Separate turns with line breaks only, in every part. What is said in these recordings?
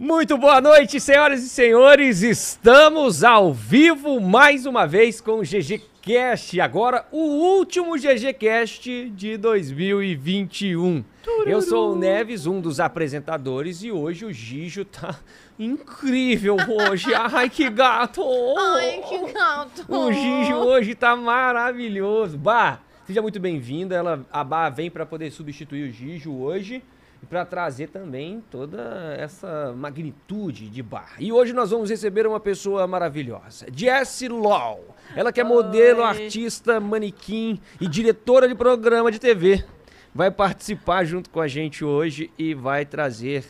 Muito boa noite, senhoras e senhores. Estamos ao vivo mais uma vez com o GG Cast. Agora, o último GG Cast de 2021. Eu sou o Neves, um dos apresentadores, e hoje o Gijo tá incrível hoje. Ai, que gato!
Ai, que gato!
O Gijo hoje tá maravilhoso. Bah, seja muito bem-vinda. Ela, a Bah vem para poder substituir o Gijo hoje e para trazer também toda essa magnitude de bar. E hoje nós vamos receber uma pessoa maravilhosa, Jessie Law. Ela que é modelo,
Oi.
artista, manequim e diretora de programa de TV. Vai participar junto com a gente hoje e vai trazer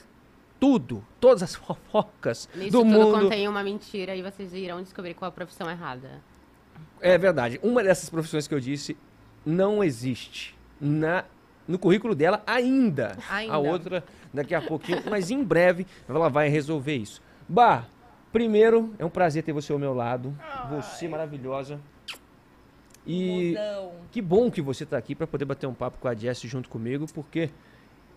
tudo, todas as fofocas
Nisso
do
tudo
mundo.
contém uma mentira e vocês irão descobrir qual a profissão errada.
É verdade. Uma dessas profissões que eu disse não existe na, no currículo dela ainda.
Ainda.
A outra daqui a pouquinho, mas em breve ela vai resolver isso. Bah, primeiro, é um prazer ter você ao meu lado. Você maravilhosa. E
Mozão.
que bom que você tá aqui para poder bater um papo com a Jess junto comigo, porque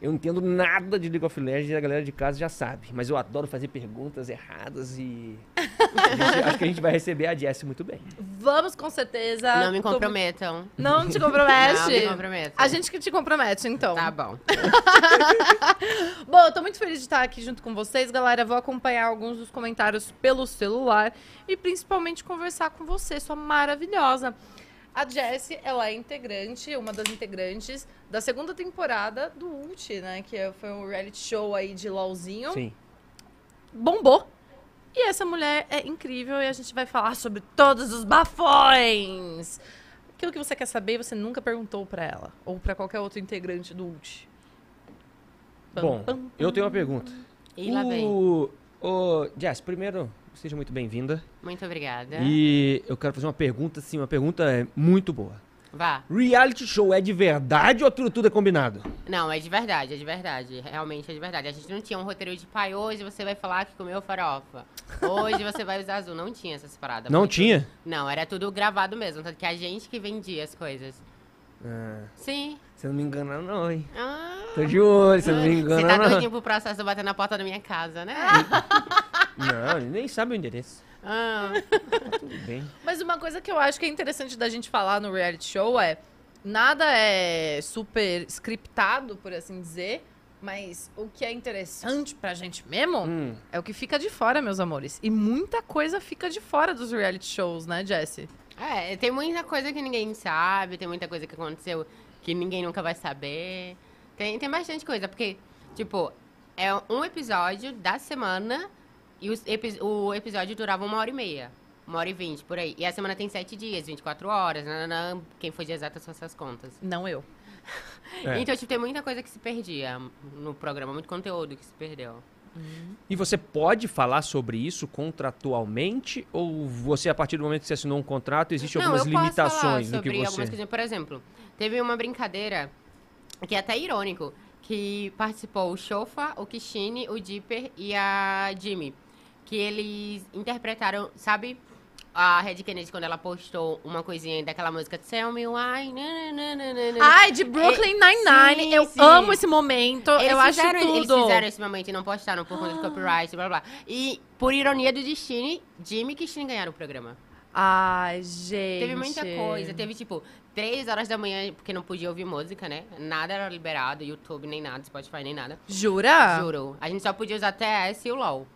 eu entendo nada de League of Legends e a galera de casa já sabe. Mas eu adoro fazer perguntas erradas e gente- acho que a gente vai receber a Jess muito bem.
Vamos com certeza.
não me
Tô-
comprometam.
Não te compromete?
Não me comprometam.
A gente que te compromete, então.
Tá bom.
Bom, eu tô muito feliz de estar aqui junto com vocês, galera. Vou acompanhar alguns dos comentários pelo celular e principalmente conversar com você, sua maravilhosa. A Jessie, ela é integrante, uma das integrantes da segunda temporada do Ult, né? Que é- foi um reality show aí de LOLzinho.
Sim.
bombou. E essa mulher é incrível e a gente vai falar sobre todos os bafões. Aquilo que você quer saber, você nunca perguntou pra ela ou pra qualquer outro integrante do ULT. Pam,
Bom,
pam,
eu tenho uma pergunta.
E lá vem.
O, o Jess, primeiro, seja muito bem-vinda.
Muito obrigada.
E eu quero fazer uma pergunta, assim, uma pergunta é, muito boa.
Vá.
Reality show é de verdade ou aquilo tudo é combinado?
Não, é de verdade, é de verdade. Realmente é de verdade. A gente não tinha um roteiro de pai, hoje você vai falar que comeu farofa. Hoje você vai usar azul. Não tinha essas paradas.
Não
Foi
tinha?
Não, era tudo gravado mesmo. Tanto que a gente que vendia as coisas.
Ah,
Sim.
você não me engana não, hein?
Ah.
Tô de olho, você não me
Você
engana
tá
não.
doidinho pro processo bater na porta da minha casa, né?
Não, ele nem sabe o endereço.
Ah.
Tá tudo bem.
Mas uma coisa que eu acho que é interessante da gente falar no reality show é nada é super scriptado, por assim dizer, mas o que é interessante pra gente mesmo
Hum,
é o que fica de fora, meus amores. E muita coisa fica de fora dos reality shows, né, Jessie?
É, tem muita coisa que ninguém sabe, tem muita coisa que aconteceu que ninguém nunca vai saber. Tem, tem bastante coisa, porque, tipo, é um episódio da semana e os o episódio durava uma hora e meia. Uma hora e vinte, por aí. E a semana tem sete dias, 24 horas, nananã, quem foi de exata são essas contas.
Não eu.
é.
Então, tipo, tem muita coisa que se perdia no programa, muito conteúdo que se perdeu.
E você pode falar sobre isso contratualmente? Ou você, a partir do momento que você assinou um contrato, existem
Não,
algumas
eu posso falar
limitações no que
sobre
você...
algumas coisinhas. Por exemplo, teve uma brincadeira que é até irônico, que participou o Shofa, o Kishine, o Dipper e a Jimmy. Que eles interpretaram, sabe a Red Kennedy quando ela postou uma coisinha daquela música Tell Me Why? nananana.
Ai, de Brooklyn Nine-Nine.
sim,
eu
sim.
amo esse momento.
Eles
eu acho
fizeram,
tudo.
Eles fizeram esse momento e não postaram por conta de copyright, blá blá. E, por ironia do destino, Jimmy e Kishine ganharam o programa.
Ai, gente.
Teve muita coisa. Teve, tipo, três horas da manhã, porque não podia ouvir música, né? Nada era liberado, YouTube nem nada, Spotify nem nada.
Jura?
Juro. A gente só podia usar TS e o LOL.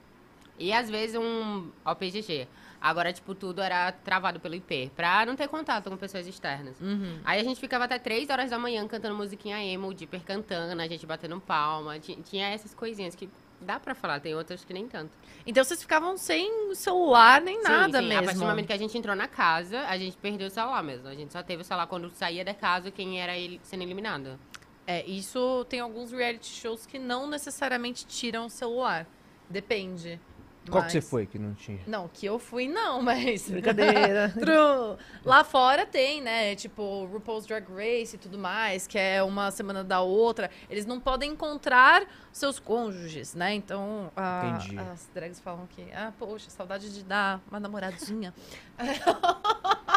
E às vezes um OPGG. Agora, tipo, tudo era travado pelo IP, pra não ter contato com pessoas externas.
Uhum.
Aí a gente ficava até três horas da manhã cantando musiquinha emo, o Dipper cantando, a gente batendo palma. Ti- Tinha essas coisinhas que dá pra falar, tem outras que nem tanto.
Então vocês ficavam sem celular nem nada
sim, sim. A partir do
mesmo.
momento que a gente entrou na casa, a gente perdeu o celular mesmo. A gente só teve o celular quando saía da casa quem era ele sendo eliminado.
É, isso tem alguns reality shows que não necessariamente tiram o celular. Depende.
Qual
Mas-
que você foi que não tinha?
Não, que eu fui não, mas...
Brincadeira.
True. Lá fora tem, né? Tipo, RuPaul's Drag Race e tudo mais, que é uma semana da outra. Eles não podem encontrar seus cônjuges, né? Então, a- as drags falam que, ah, poxa, saudade de dar uma namoradinha.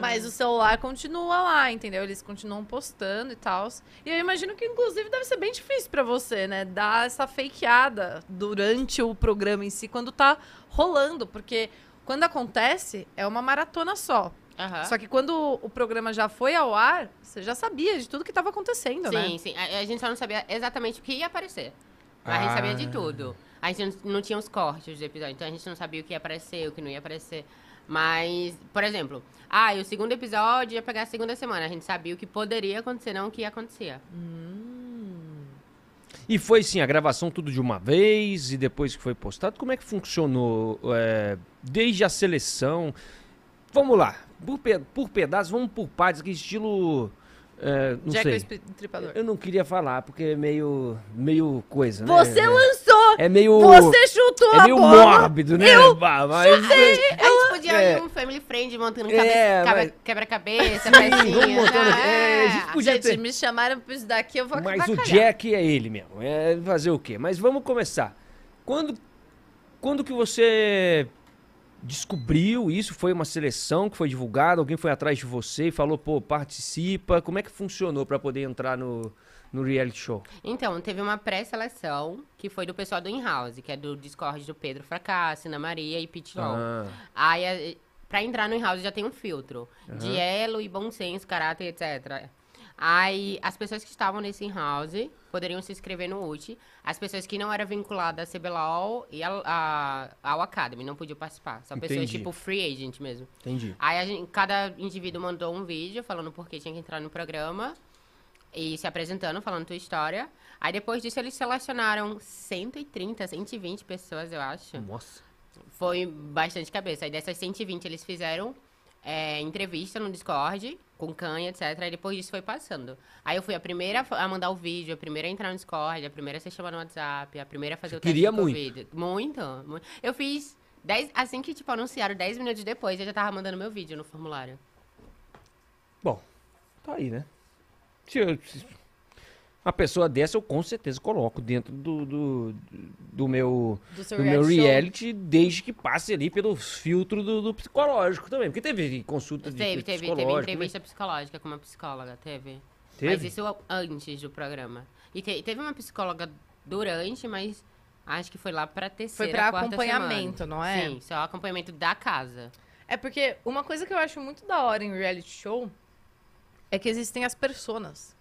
Mas o celular continua lá, entendeu? Eles continuam postando e tal. E eu imagino que, inclusive, deve ser bem difícil pra você, né? Dar essa fakeada durante o programa em si, quando tá rolando. Porque quando acontece, é uma maratona só.
Aham.
Só que quando o programa já foi ao ar, você já sabia de tudo que tava acontecendo, né?
Sim, sim. A, a gente só não sabia exatamente o que ia aparecer. Mas a gente sabia de
Ah.
tudo. A gente não, não tinha os cortes do episódio, então a gente não sabia o que ia aparecer, o que não ia aparecer. Mas, por exemplo, ah, e o segundo episódio ia pegar a segunda semana. A gente sabia o que poderia acontecer, não o que acontecia.
E foi sim, a gravação tudo de uma vez e depois que foi postado, como é que funcionou? é, desde a seleção. Vamos lá, por, pe por pedaços, vamos por partes, que estilo. é, não
Jack o
sei.
Estripador.
Eu não queria falar, porque é meio. meio coisa, né?
Você
é,
lançou!
é meio.
Você chutou
é
a
meio
bola!
mórbido, né? Bah, mas,
A gente podia
É.
ir um family friend montando
É, mas-
quebra-cabeça, pecinha.
montando-
Ah,
é, a gente podia
Gente,
ter-
me chamaram pra isso daqui, eu vou
Mas o
avacalhar.
Jack é ele mesmo. É fazer o quê? Mas vamos começar. Quando, quando que você descobriu isso? Foi uma seleção que foi divulgada? Alguém foi atrás de você e falou, pô, participa? Como é que funcionou pra poder entrar no, no reality show?
Então, teve uma pré-seleção que foi do pessoal do In-House, que é do Discord do Pedro Fracasso, Ana Maria e Pete Long.
Ah,
Aí, pra entrar no In-House já tem um filtro de elo e bom senso, caráter, etc. Aí, as pessoas que estavam nesse In-House poderiam se inscrever no UT. As pessoas que não eram vinculadas à CBLOL e ao, a- ao Academy não podiam participar. Só pessoas
Entendi.
tipo free agent mesmo.
entendi.
Aí, gente- cada indivíduo mandou um vídeo falando por que tinha que entrar no programa. E se apresentando, falando tua história. Aí, depois disso, eles selecionaram 130, 120 pessoas, eu acho.
Nossa.
Foi bastante cabeça. Aí dessas 120 eles fizeram é, entrevista no Discord, com canha, etc. Aí depois disso foi passando. Aí eu fui a primeira a mandar o vídeo, a primeira a entrar no Discord, a primeira a ser chamada no WhatsApp, a primeira a fazer o teste
queria muito.
Muito. muito. Eu fiz 10, assim que tipo anunciaram 10 minutos depois, eu já tava mandando meu vídeo no formulário.
Bom, tá aí, né? Se eu- uma pessoa dessa eu com certeza coloco dentro do, do, do meu
Do
do meu
reality show.
reality, desde que passe ali pelo filtro do, do psicológico também. Porque teve consulta de
Teve, teve, teve
psicológico, né?
entrevista psicológica com uma psicóloga, teve.
Teve?
Mas isso antes do programa. E te- teve uma psicóloga durante, mas acho que foi lá pra terceira,
pra
quarta
acompanhamento,
semana.
não é?
Sim, só acompanhamento da casa.
É porque uma coisa que eu acho muito da hora em reality show é que existem as personas.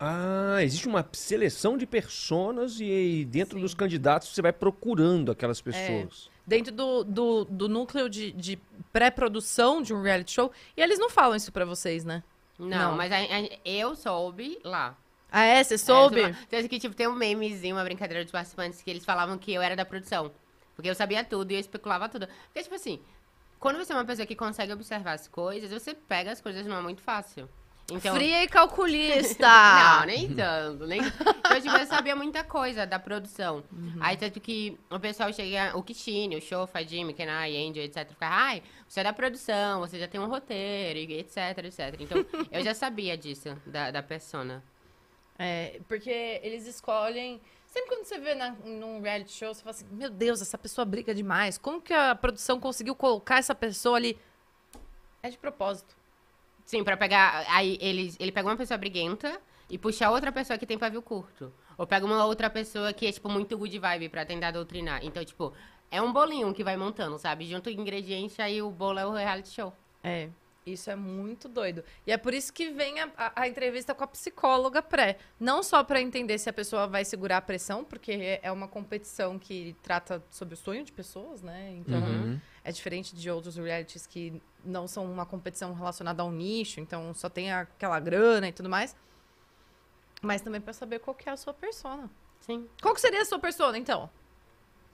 Ah, existe uma seleção de personas e, aí dentro
Sim. É.
dos candidatos você vai procurando aquelas pessoas.
Dentro do, do, do núcleo de, de pré-produção de um reality show. E eles não falam isso pra vocês, né?
Não,
Não.
mas a- a- eu soube lá.
Ah, é? Você soube?
É, Tanto que, tipo, tem um memezinho, uma brincadeira dos participantes que eles falavam que eu era da produção. Porque eu sabia tudo e eu especulava tudo. Porque, tipo assim, quando você é uma pessoa que consegue observar as coisas, você pega as coisas não é muito fácil. Então,
Fria e calculista!
Não, nem tanto. Nem... Então, tipo, eu sabia muita coisa da produção.
Uhum.
Aí, tanto que o pessoal chega, o Kishine, o Shofa, Jimmy, Kenai, Angel, etc. Fica, ai, você é da produção, você já tem um roteiro, etc, etc. Então, eu já sabia disso, da, da persona.
É, porque eles escolhem. Sempre quando você vê na, num reality show, você fala assim: Meu Deus, essa pessoa briga demais. Como que a produção conseguiu colocar essa pessoa ali? É de propósito.
Sim, pra pegar. Aí ele, ele pega uma pessoa briguenta e puxa outra pessoa que tem pavio curto. Ou pega uma outra pessoa que é, tipo, muito good vibe pra tentar doutrinar. Então, tipo, é um bolinho que vai montando, sabe? Junto ingrediente, aí o bolo é o reality show.
É. Isso é muito doido. E é por isso que vem a, a- a entrevista com a psicóloga pré. Não só pra entender se a pessoa vai segurar a pressão, porque é- é uma competição que trata sobre o sonho de pessoas, né? Então,
Uhum.
é diferente de outros realities que não são uma competição relacionada ao nicho, então só tem aquela grana e tudo mais. Mas também pra saber qual que é a sua persona.
Sim.
Qual que seria a sua persona, então?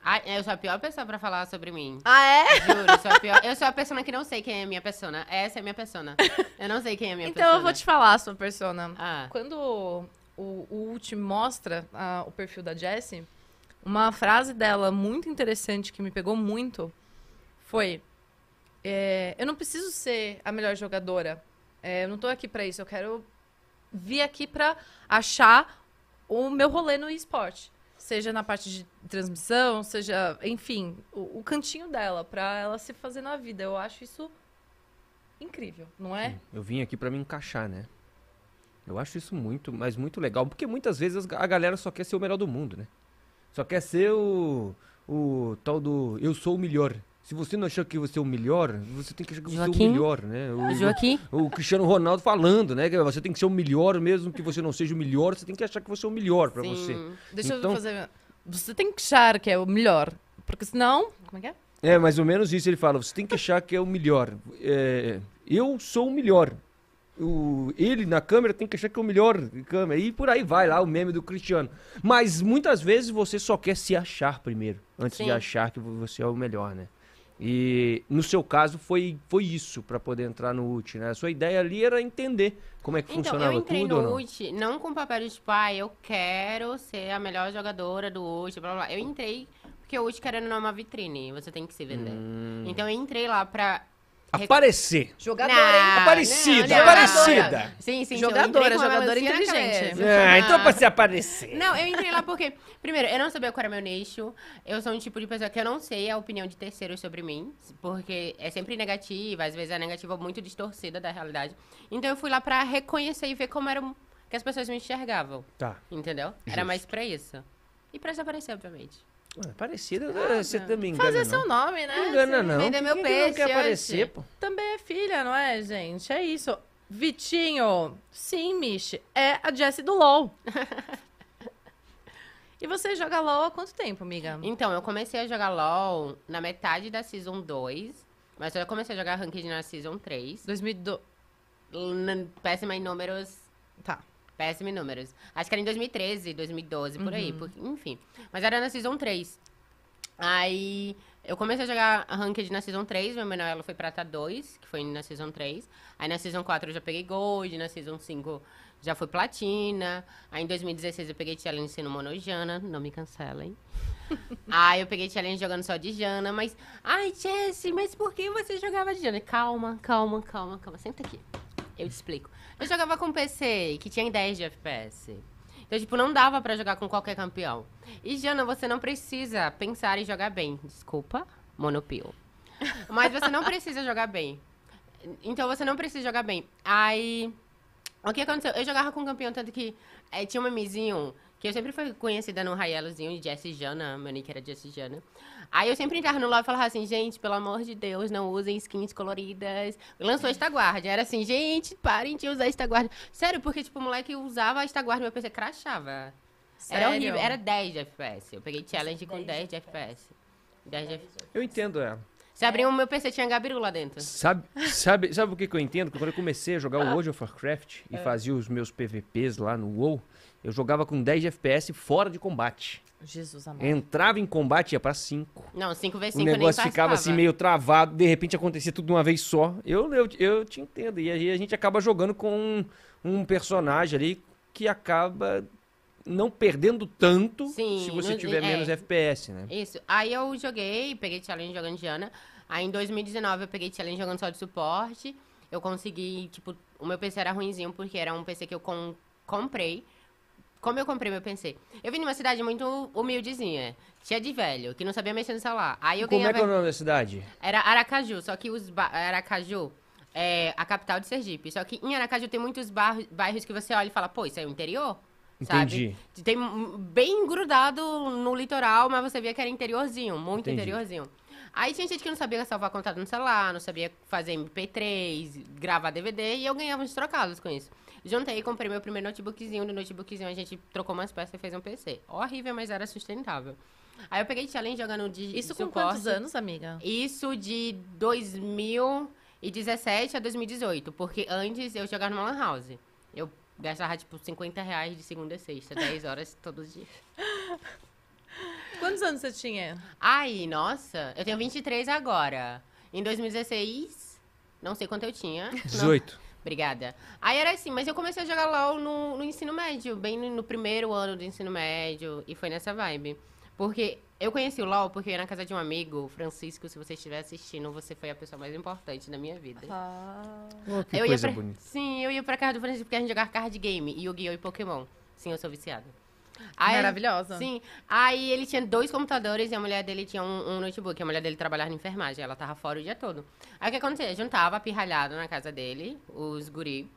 Ah, eu sou a pior pessoa pra falar sobre mim.
Ah, é?
Juro, eu sou a pior. Eu sou a pessoa que não sei quem é a minha persona. Essa é a minha persona. Eu não sei quem é a minha
Então
persona.
eu vou te falar a sua persona.
Ah,
Quando o, o Ult mostra ah, o perfil da Jessie, uma frase dela muito interessante que me pegou muito foi: é, Eu não preciso ser a melhor jogadora. É, eu não tô aqui pra isso. Eu quero vir aqui pra achar o meu rolê no esporte. Seja na parte de transmissão, seja, enfim, o, o cantinho dela, pra ela se fazer na vida. Eu acho isso incrível, não é?
Eu vim aqui pra me encaixar, né? Eu acho isso muito, mas muito legal, porque muitas vezes a galera só quer ser o melhor do mundo, né? Só quer ser o, o tal do eu sou o melhor. Se você não achar que você é o melhor, você tem que achar que você é o
Joaquim?
melhor, né? O,
Joaquim?
o Cristiano Ronaldo falando, né? Que você tem que ser o melhor, mesmo que você não seja o melhor, você tem que achar que você é o melhor pra
Sim.
você.
Deixa
Então-
eu fazer. Você tem que achar que é o melhor. Porque senão. Como é que é?
É, mais ou menos isso ele fala. Você tem que achar que é o melhor. É, eu sou o melhor. O, ele na câmera tem que achar que é o melhor de câmera. E por aí vai lá o meme do Cristiano. Mas muitas vezes você só quer se achar primeiro, antes de
Sim.
achar que você é o melhor, né? E no seu caso foi, foi isso pra poder entrar no UT, né? A sua ideia ali era entender como é que
Então,
funcionava
eu entrei
tudo ou
no
não.
UT não com papel de tipo, ah, eu quero ser a melhor jogadora do UT, blá blá blá. Eu entrei porque o UT querendo não é uma vitrine, você tem que se vender.
Hum.
Então eu entrei lá pra.
Aparecer.
Jogadora, hein?
Aparecida,
não, não.
aparecida.
Sim, sim,
Jogadora, jogadora inteligente.
Ah, então pra se aparecer.
Não, eu entrei lá porque, primeiro, eu não sabia qual era meu nicho. Eu sou um tipo de pessoa que eu não sei a opinião de terceiros sobre mim, porque é sempre negativa, às vezes é negativa muito distorcida da realidade. Então eu fui lá pra reconhecer e ver como era que as pessoas me enxergavam,
Tá.
entendeu? Era
Justo.
mais pra isso. E pra desaparecer, obviamente.
Ah, Parecida, eh, você também engana,
Fazer
não.
seu nome, né?
Não engana, não.
Vender meu
Quem que não
peixe,
quer aparecer, pô.
Também é filha, não é, gente? É isso. Vitinho, sim, Michi, é a Jessie do LOL. e você joga LOL há quanto tempo, amiga?
Então, eu comecei a jogar LoL na metade da Season 2, mas eu comecei a jogar Ranked na Season 3.
2002.
N- Péssima em números,
Tá.
Péssimo em números. Acho que era em 2013, 2012, por
Uhum.
aí. porque- enfim. Mas era na Season 3. Aí eu comecei a jogar Ranked na Season 3, meu menor ela foi prata 2, que foi na Season 3. Aí na Season 4 eu já peguei Gold, na Season 5 já foi Platina. Aí em 2016 eu peguei Challenge no Monojana, não me cancelem. Aí eu peguei Challenge jogando só de Jana, mas... Ai, Jessie, mas por que você jogava de Jana? Calma, calma, calma, calma. Senta aqui. Eu te explico. Eu jogava com PC, que tinha 10 de FPS. Então, tipo, não dava pra jogar com qualquer campeão. E, Jana, você não precisa pensar em jogar bem. Desculpa, monopio. Mas você não precisa jogar bem. Então, você não precisa jogar bem. Aí, o que aconteceu? Eu jogava com um campeão, tanto que eh, tinha um memezinho que eu sempre fui conhecida no Raielozinho de Jessie Jana. Meu nick era Jessie Jana. Aí eu sempre entrava no LoL e falava assim, gente, pelo amor de Deus, não usem skins coloridas. Lançou esta guarda. Era assim, gente, parem de usar esta guarda. Sério, porque, tipo, o moleque usava a esta guarda e meu PC crashava. Era
Sério?
horrível. Era 10 de FPS. Eu peguei challenge com 10 de FPS. 10 de FPS.
Eu entendo ela.
Você abriu o meu PC, tinha Gabiru lá dentro.
Sabe, sabe, sabe o que, que eu entendo? Que quando eu comecei a jogar o World of Warcraft
É.
e fazia os meus PVPs lá no WoW, eu jogava com 10 de FPS fora de combate.
Jesus amado.
Entrava em combate e ia pra 5.
Não, 5v5
O
nem
negócio ficava assim meio travado, de repente acontecia tudo de uma vez só. Eu, eu, eu te entendo. E aí a gente acaba jogando com um, um personagem ali que acaba não perdendo tanto
Sim,
se você
no-
tiver
é.
menos FPS, né?
Isso. Aí eu joguei, peguei challenge jogando Diana. Aí em 2019 eu peguei challenge jogando só de suporte. Eu consegui, tipo, o meu PC era ruinzinho porque era um PC que eu com- comprei. Como eu comprei meu PC? Eu vim numa cidade muito humildezinha, cheia de velho, que não sabia mexer no celular. Aí eu
Como é
ganhava...
que é o nome da cidade?
Era Aracaju, só que os ba... Aracaju é a capital de Sergipe. Só que em Aracaju tem muitos bar- bairros que você olha e fala, pô, isso é o interior?
Entendi.
Sabe? Tem bem grudado no litoral, mas você via que era interiorzinho, muito
Entendi.
interiorzinho. Aí tinha gente que não sabia salvar contato no celular, não sabia fazer MP3, gravar DVD, e eu ganhava uns trocados com isso. Juntei, comprei meu primeiro notebookzinho, no notebookzinho a gente trocou umas peças e fez um PC. Horrível, mas era sustentável. Aí eu peguei challenge jogando de
Isso com
suporte.
quantos anos, amiga?
Isso de 2017 a 2018, porque antes eu jogava numa lan house. Eu gastava, tipo, 50 reais de segunda a sexta, 10 horas todos os dias.
Quantos anos você tinha?
Ai, nossa, eu tenho 23 agora. Em 2016, não sei quanto eu tinha. Não,
18.
Obrigada. Aí era assim, mas eu comecei a jogar LOL no, no ensino médio, bem no, no primeiro ano do ensino médio, e foi nessa vibe. Porque eu conheci o LOL porque eu ia na casa de um amigo, Francisco, se você estiver assistindo, você foi a pessoa mais importante da minha vida.
Ah.
Oh, que
eu ia
coisa
pra...
bonita.
Sim, eu ia pra casa do Francisco porque a gente jogava card game, Yu-Gi-Oh! e Pokémon. Sim, eu sou viciada. Aí-
Maravilhosa.
Sim. Aí ele tinha dois computadores e a mulher dele tinha um, um notebook. A mulher dele trabalhava na enfermagem, ela tava fora o dia todo. Aí o que acontecia? Juntava pirralhado na casa dele, os guri.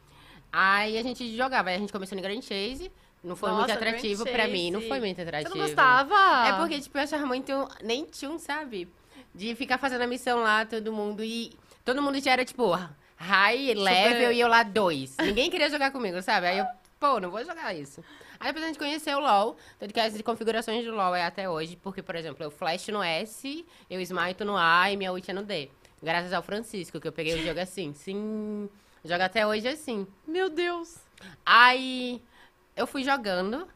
Aí a gente jogava. Aí a gente começou no Grand Chase. Não foi muito
Nossa,
atrativo
Grand
pra mim, não foi muito
Você
atrativo.
não gostava?
É porque, tipo, eu achava muito. Nem tchum, sabe? De ficar fazendo a missão lá, todo mundo. E todo mundo já era, tipo, high, level e eu lá dois. Ninguém queria jogar comigo, sabe? Aí eu, pô, não vou jogar isso. Aí depois a gente conheceu o LoL. Tanto que as configurações do LoL é até hoje. Porque, por exemplo, eu flash no S, eu smite no A e minha ult é no D. Graças ao Francisco, que eu peguei o jogo assim. Sim. Joga até hoje assim.
Meu Deus.
Aí eu fui jogando.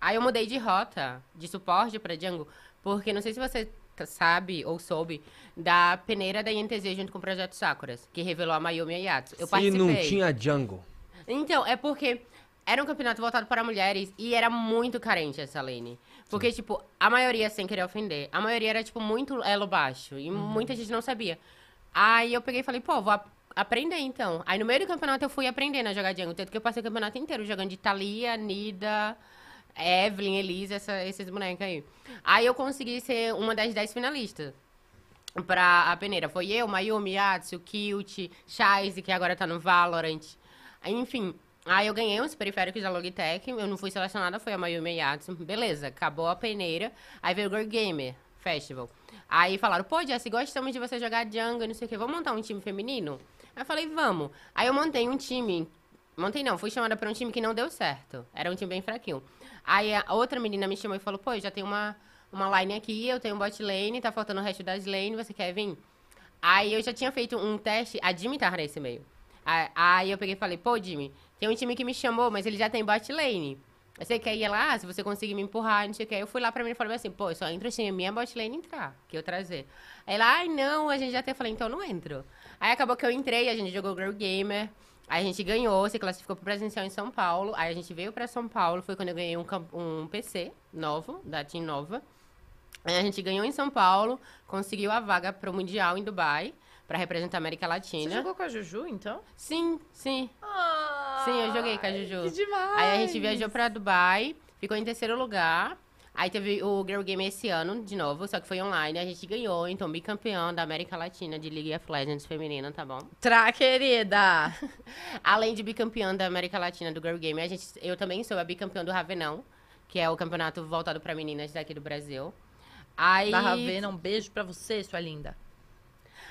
Aí eu mudei de rota, de suporte pra Django. Porque não sei se você sabe ou soube da peneira da INTZ junto com o Projeto Sakuras, que revelou a Mayumi e a Yatsu. Eu
E
participei.
não tinha jungle.
Então, é porque era um campeonato voltado para mulheres e era muito carente essa lane. Porque, tipo, a maioria, sem querer ofender, a maioria era, tipo, muito elo baixo. E muita gente não sabia. Aí eu peguei e falei, pô, vou ap- aprender então. Aí no meio do campeonato eu fui aprendendo a jogar Django. Tanto que eu passei o campeonato inteiro jogando de Thalia, Nida, Evelyn, Elisa, essa- esses bonecos aí. Aí eu consegui ser uma das dez finalistas pra a peneira. Foi eu, Mayumi, Yatsu, Kilt, Shize, que agora tá no Valorant. Enfim, aí eu ganhei uns periféricos da Logitech, eu não fui selecionada, foi a Mayumi Yatsu. Beleza, acabou a peneira. Aí veio o Girl Gamer Festival. Aí falaram, pô, Jess, gostamos de você jogar Django, não sei o quê, vamos montar um time feminino? Aí eu falei, vamos. Aí eu montei um time, montei não, fui chamada pra um time que não deu certo. Era um time bem fraquinho. Aí a outra menina me chamou e falou, pô, já tem uma, uma line aqui, eu tenho um bot lane, tá faltando o resto das lane, você quer vir? Aí eu já tinha feito um teste, a Jimmy tava nesse meio. Aí- Aí eu peguei e falei, pô, Jimmy, tem um time que me chamou, mas ele já tem bot lane. Você quer ir lá? Se você conseguir me empurrar, não sei o que. Eu fui lá pra mim e falei assim, pô, eu só entro se a minha bot lane entrar, que eu trazer. Aí lá, ai não, a gente já. Eu falei, então não entro. Aí acabou que eu entrei, a gente jogou Girl Gamer. Aí a gente ganhou, se classificou pro presencial em São Paulo. Aí a gente veio pra São Paulo, foi quando eu ganhei um, um PC novo, da Team Nova. Aí a gente ganhou em São Paulo, conseguiu a vaga pro Mundial em Dubai, pra representar a América
Você
Latina.
jogou com a Juju, então?
Sim, sim.
Ah,
Sim, eu joguei com a Juju.
Que demais.
Aí a gente viajou pra Dubai, ficou em terceiro lugar. Aí teve o Girl Game esse ano, de novo, só que foi online. A gente ganhou, então, bicampeão da América Latina de League of Legends feminina, tá bom?
Tra, querida.
Além de bicampeã da América Latina do Girl Game, a gente, eu também sou a bicampeã do Ravenão, que é o campeonato voltado pra meninas daqui do Brasil. Aí,
Da Ravena, um beijo pra você, sua linda.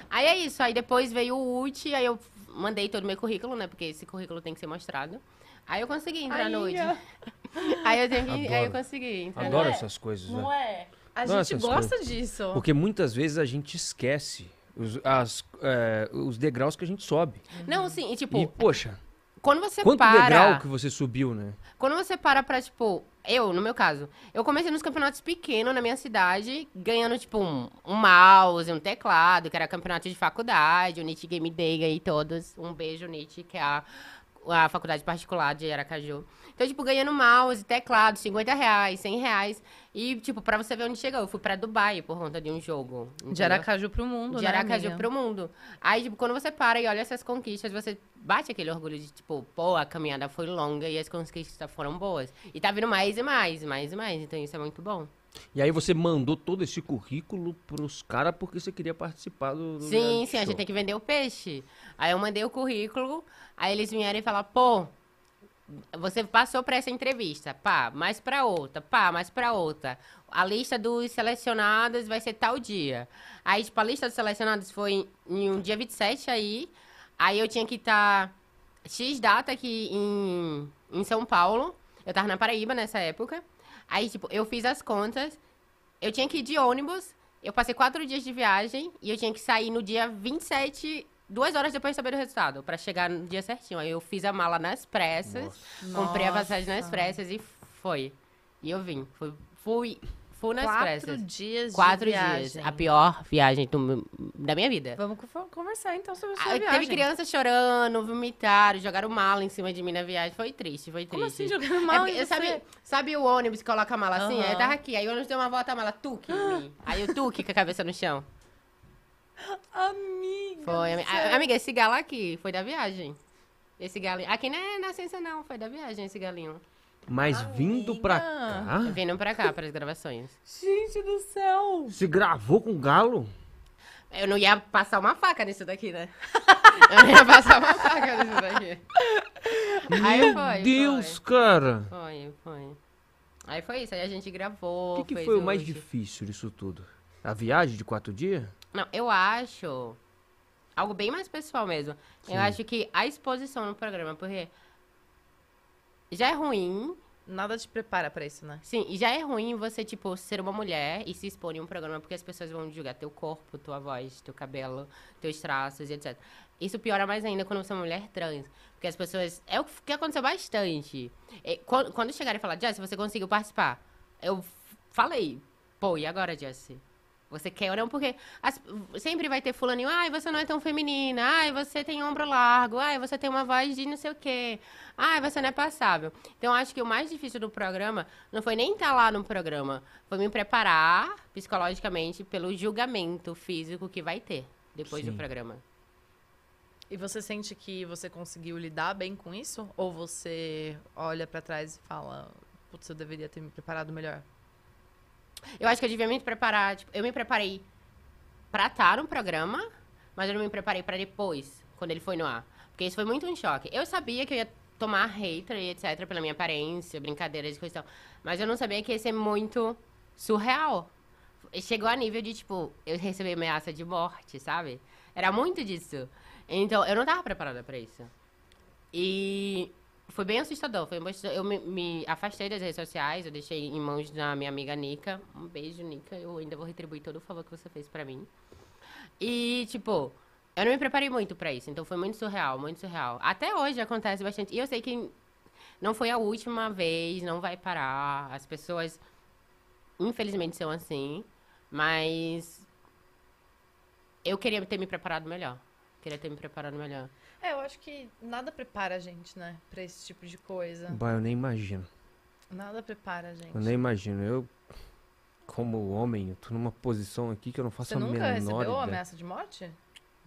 Aí é isso, aí depois veio o UT, aí eu mandei todo o meu currículo, né? Porque esse currículo tem que ser mostrado. Aí eu consegui entrar no UT. Aí eu, tenho que, aí eu consegui entrar
Adoro essas coisas, né?
Não é? A
Não,
gente gosta disso.
Porque muitas vezes a gente esquece os, as, é, os degraus que a gente sobe.
Não, sim, e tipo,
E, poxa,
quando você
quanto
para...
degrau que você subiu, né?
Quando você para pra, tipo, eu, no meu caso, eu comecei nos campeonatos pequenos na minha cidade, ganhando, tipo, um, um mouse, um teclado, que era campeonato de faculdade, o NIT Game Day, aí todos. Um beijo, NIT, que é a, a faculdade particular de Aracaju. Então, tipo, ganhando mouse, teclado, 50 reais, 100 reais. E, tipo, pra você ver onde chegou, eu fui pra Dubai por conta de um jogo.
De
entendeu?
Aracaju pro mundo,
de
né,
Aracaju
amiga?
pro mundo. Aí, tipo, quando você para e olha essas conquistas, você bate aquele orgulho de, tipo, pô, a caminhada foi longa e as conquistas foram boas. E tá vindo mais e mais, mais e mais. Então isso é muito bom.
E aí você mandou todo esse currículo pros caras porque você queria participar do. do
Sim, sim, a
show.
gente tem que vender o peixe. Aí eu mandei o currículo, aí eles vieram e falaram, pô, você passou pra essa entrevista, pá, mais pra outra, pá, mais pra outra. A lista dos selecionados vai ser tal dia. Aí, tipo, a lista dos selecionados foi em um dia 27 aí. Aí eu tinha que estar X data aqui em, em São Paulo. Eu tava na Paraíba nessa época. Aí, tipo, eu fiz as contas. Eu tinha que ir de ônibus. Eu passei quatro dias de viagem e eu tinha que sair no dia 27, duas horas depois de saber o resultado, pra chegar no dia certinho. Aí eu fiz a mala nas pressas, comprei a passagem nas
Nossa.
pressas e foi. E eu vim. Fui, fui, fui nas
Quatro
pressas.
dias
Quatro
de
dias.
viagem.
A pior viagem do da minha vida.
Vamos co- conversar então sobre a sua
Ah,
viagem.
teve crianças chorando, vomitaram, jogaram mala em cima de mim na viagem. Foi triste, foi triste.
Como assim jogando
É
mal
porque,
em você?
sabe, sabe o ônibus que coloca a mala assim? Aí
Aham.
eu tava aqui, aí o ônibus deu uma volta, a mala tuque em mim. Aí o tuque com a cabeça no chão.
Amiga.
Foi.
do
ami-
céu.
a- Amiga, esse galo aqui foi da viagem. Esse galinho. Aqui não é na ciência, não. Foi da viagem esse galinho.
Mas vindo pra cá.
Vindo pra cá, para as gravações.
Gente do céu!
Você gravou com o galo?
Eu não ia passar uma faca nisso daqui, né? Eu não ia passar uma faca nisso daqui. Aí
Meu
foi,
Deus, cara.
Foi, foi. Aí foi isso, aí a gente gravou.
O que, que
fez
foi o mais
hoje.
difícil disso tudo? A viagem de quatro dias?
Não, eu acho. Algo bem mais pessoal mesmo.
Sim.
Eu acho que a exposição no programa, porque. Já é ruim.
Nada te prepara pra isso, né?
Sim, e já é ruim você, tipo, ser uma mulher e se expor em um programa porque as pessoas vão julgar teu corpo, tua voz, teu cabelo, teus traços e etc. Isso piora mais ainda quando você é uma mulher trans. Porque as pessoas. É o que aconteceu bastante. É, quando, quando chegaram e falaram, Jess, você conseguiu participar? Eu falei, pô, e agora, Jess? Você quer ou não? Porque as- sempre vai ter fulaninho, ai, você não é tão feminina, ai, você tem ombro largo, ai, você tem uma voz de não sei o quê, ai, você não é passável. Então, acho que o mais difícil do programa não foi nem estar lá no programa, foi me preparar psicologicamente pelo julgamento físico que vai ter depois
Sim.
do programa.
E você sente que você conseguiu lidar bem com isso? Ou você olha pra trás e fala, putz, eu deveria ter me preparado melhor?
Eu acho que eu devia me preparar. Tipo, eu me preparei pra estar no programa, mas eu não me preparei pra depois, quando ele foi no ar. Porque isso foi muito um choque. Eu sabia que eu ia tomar hater e etc. pela minha aparência, brincadeiras e tal. Mas eu não sabia que ia ser muito surreal. Chegou a nível de, tipo, eu receber ameaça de morte, sabe? Era muito disso. Então, eu não tava preparada pra isso. E foi bem assustador. Foi. Eu me, me afastei das redes sociais, eu deixei em mãos da minha amiga Nica. Um beijo, Nica. Eu ainda vou retribuir todo o favor que você fez pra mim. E, tipo, eu não me preparei muito pra isso. Então foi muito surreal, muito surreal. Até hoje acontece bastante. E eu sei que não foi a última vez, não vai parar. As pessoas, infelizmente, são assim. Mas eu queria ter me preparado melhor. Queria ter me preparado melhor.
É, eu acho que nada prepara a gente, né? Pra esse tipo de coisa.
Bah, eu nem imagino.
Nada prepara a gente.
Eu nem imagino. Eu, como homem, eu tô numa posição aqui que eu não faço
Você
a
nunca
menor
recebeu
ideia.
ameaça de morte?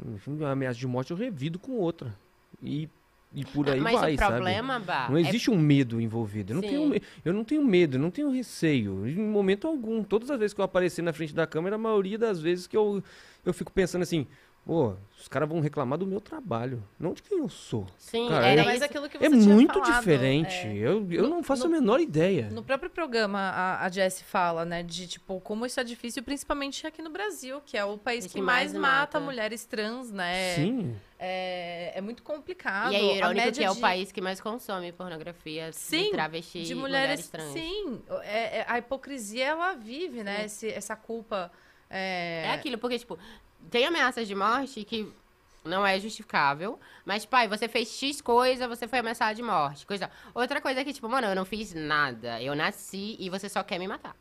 Enfim, Uma ameaça de morte eu revido com outra. E, e por aí
Mas
vai,
o
sabe?
problema, Bah,
Não
é
existe um medo envolvido. Eu não,
Sim.
tenho, me- eu não tenho medo, eu não tenho receio. Em momento algum. Todas as vezes que eu aparecer na frente da câmera, a maioria das vezes que eu, eu fico pensando assim, pô, os caras vão reclamar do meu trabalho, não de quem eu sou.
Sim,
Cara,
era
é-
Mas
isso.
aquilo que você
É
tinha
muito
falado,
diferente.
é.
Eu, eu
No-
não faço
no-
a menor ideia.
No próprio programa, a, a Jessie fala, né, de tipo, como isso é difícil, principalmente aqui no Brasil, que é o país
E
que,
que
mais
mais
mata
mata.
mulheres trans, né?
Sim.
É, é muito complicado.
E é
A
irônico
média
que é o
de-
país que mais consome pornografia
Sim,
de travesti
de
e
mulheres,
trans.
sim, é- é- a hipocrisia ela vive, né? Esse- essa culpa é,
É aquilo, porque, tipo, tem ameaças de morte que não é justificável, mas, pai, você fez X coisa, você foi ameaçado de morte. Coisa. Outra coisa é que, tipo, mano, eu não fiz nada. Eu nasci e você só quer me matar.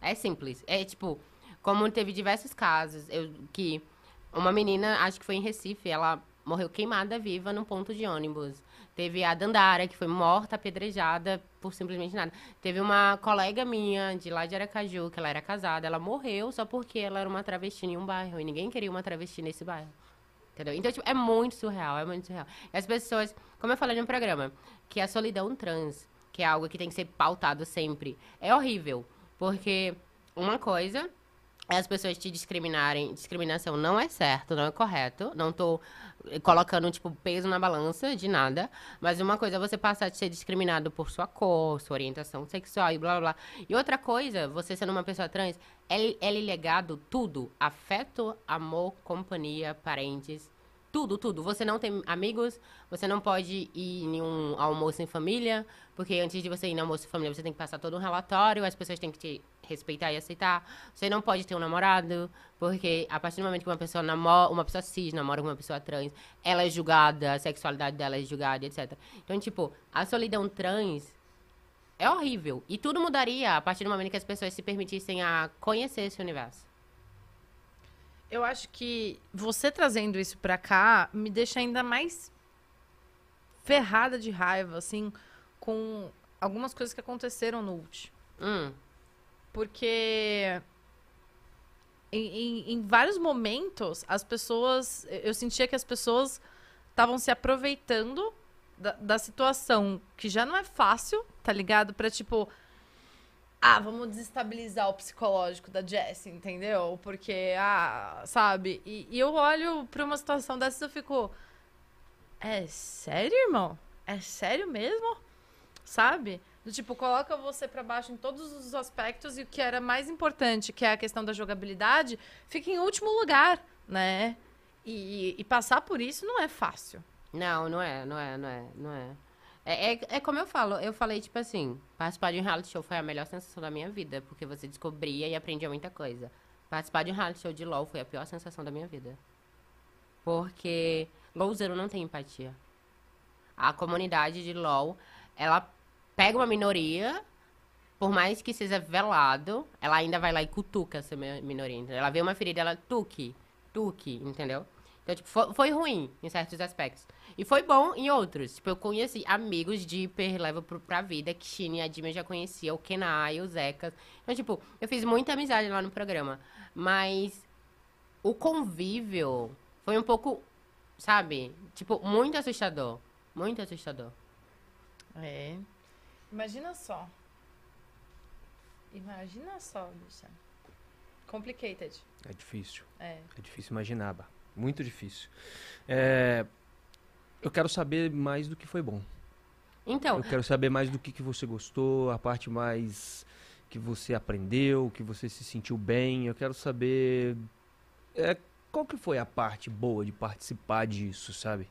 É simples. É tipo, como teve diversos casos, eu, que uma menina, acho que foi em Recife, ela morreu queimada viva num ponto de ônibus. Teve a Dandara, que foi morta, apedrejada por simplesmente nada. Teve uma colega minha de lá de Aracaju, que ela era casada, ela morreu só porque ela era uma travesti em um bairro. E ninguém queria uma travesti nesse bairro. Entendeu? Então, tipo, é muito surreal, é muito surreal. E as pessoas, como eu falei no programa, que a solidão trans, que é algo que tem que ser pautado sempre, é horrível. Porque uma coisa é as pessoas te discriminarem. Discriminação não é certo, não é correto. Não tô colocando, tipo, peso na balança de nada. Mas uma coisa é você passar a ser discriminado por sua cor, sua orientação sexual e blá blá blá. E outra coisa, você sendo uma pessoa trans, é, é tudo: afeto, amor, companhia, parentes. Tudo, tudo. Você não tem amigos, você não pode ir em um almoço em família, porque antes de você ir no almoço família, você tem que passar todo um relatório, as pessoas têm que te respeitar e aceitar. Você não pode ter um namorado, porque a partir do momento que uma pessoa namora, uma pessoa cis namora com uma pessoa trans, ela é julgada, a sexualidade dela é julgada, etc. Então, tipo, a solidão trans é horrível. E tudo mudaria a partir do momento que as pessoas se permitissem a conhecer esse universo.
Eu acho que você trazendo isso pra cá me deixa ainda mais ferrada de raiva, assim, com algumas coisas que aconteceram no último.
Hum,
Porque em, em- em vários momentos as pessoas. Eu sentia que as pessoas estavam se aproveitando da, da situação que já não é fácil, tá ligado? Pra tipo. Ah, vamos desestabilizar o psicológico da Jessie, entendeu? Porque, ah, sabe? E, e eu olho pra uma situação dessas e eu fico. É sério, irmão? É sério mesmo? Sabe? Do tipo, coloca você pra baixo em todos os aspectos e o que era mais importante, que é a questão da jogabilidade, fica em último lugar, né? E, e passar por isso não é fácil.
Não, não é, não é, não é, não é. É, é, é como eu falo, eu falei, tipo assim, participar de um reality show foi a melhor sensação da minha vida, porque você descobria e aprendia muita coisa. Participar de um reality show de LOL foi a pior sensação da minha vida. Porque LOLzeiro não tem empatia. A comunidade de LOL, ela pega uma minoria, por mais que seja velado, ela ainda vai lá e cutuca essa mi- minoria, entendeu? Ela vê uma ferida, ela tuque, tuque, entendeu? Então, tipo, foi, foi ruim em certos aspectos. E foi bom em outros. Tipo, eu conheci amigos de hiper level pro, pra vida, que Shine e a Dima eu já conhecia, o Kenai, o Zecas. Então, tipo, eu fiz muita amizade lá no programa. Mas o convívio foi um pouco, sabe? Tipo, muito assustador. Muito assustador.
É. Imagina só. Imagina só, bicha. Complicated.
É difícil.
É.
É difícil imaginar, Bah. Muito difícil. É, Eu quero saber mais do que foi bom.
Então,
Eu quero saber mais do que, que você gostou, a parte mais que você aprendeu, que você se sentiu bem. Eu quero saber é, qual que foi a parte boa de participar disso, sabe?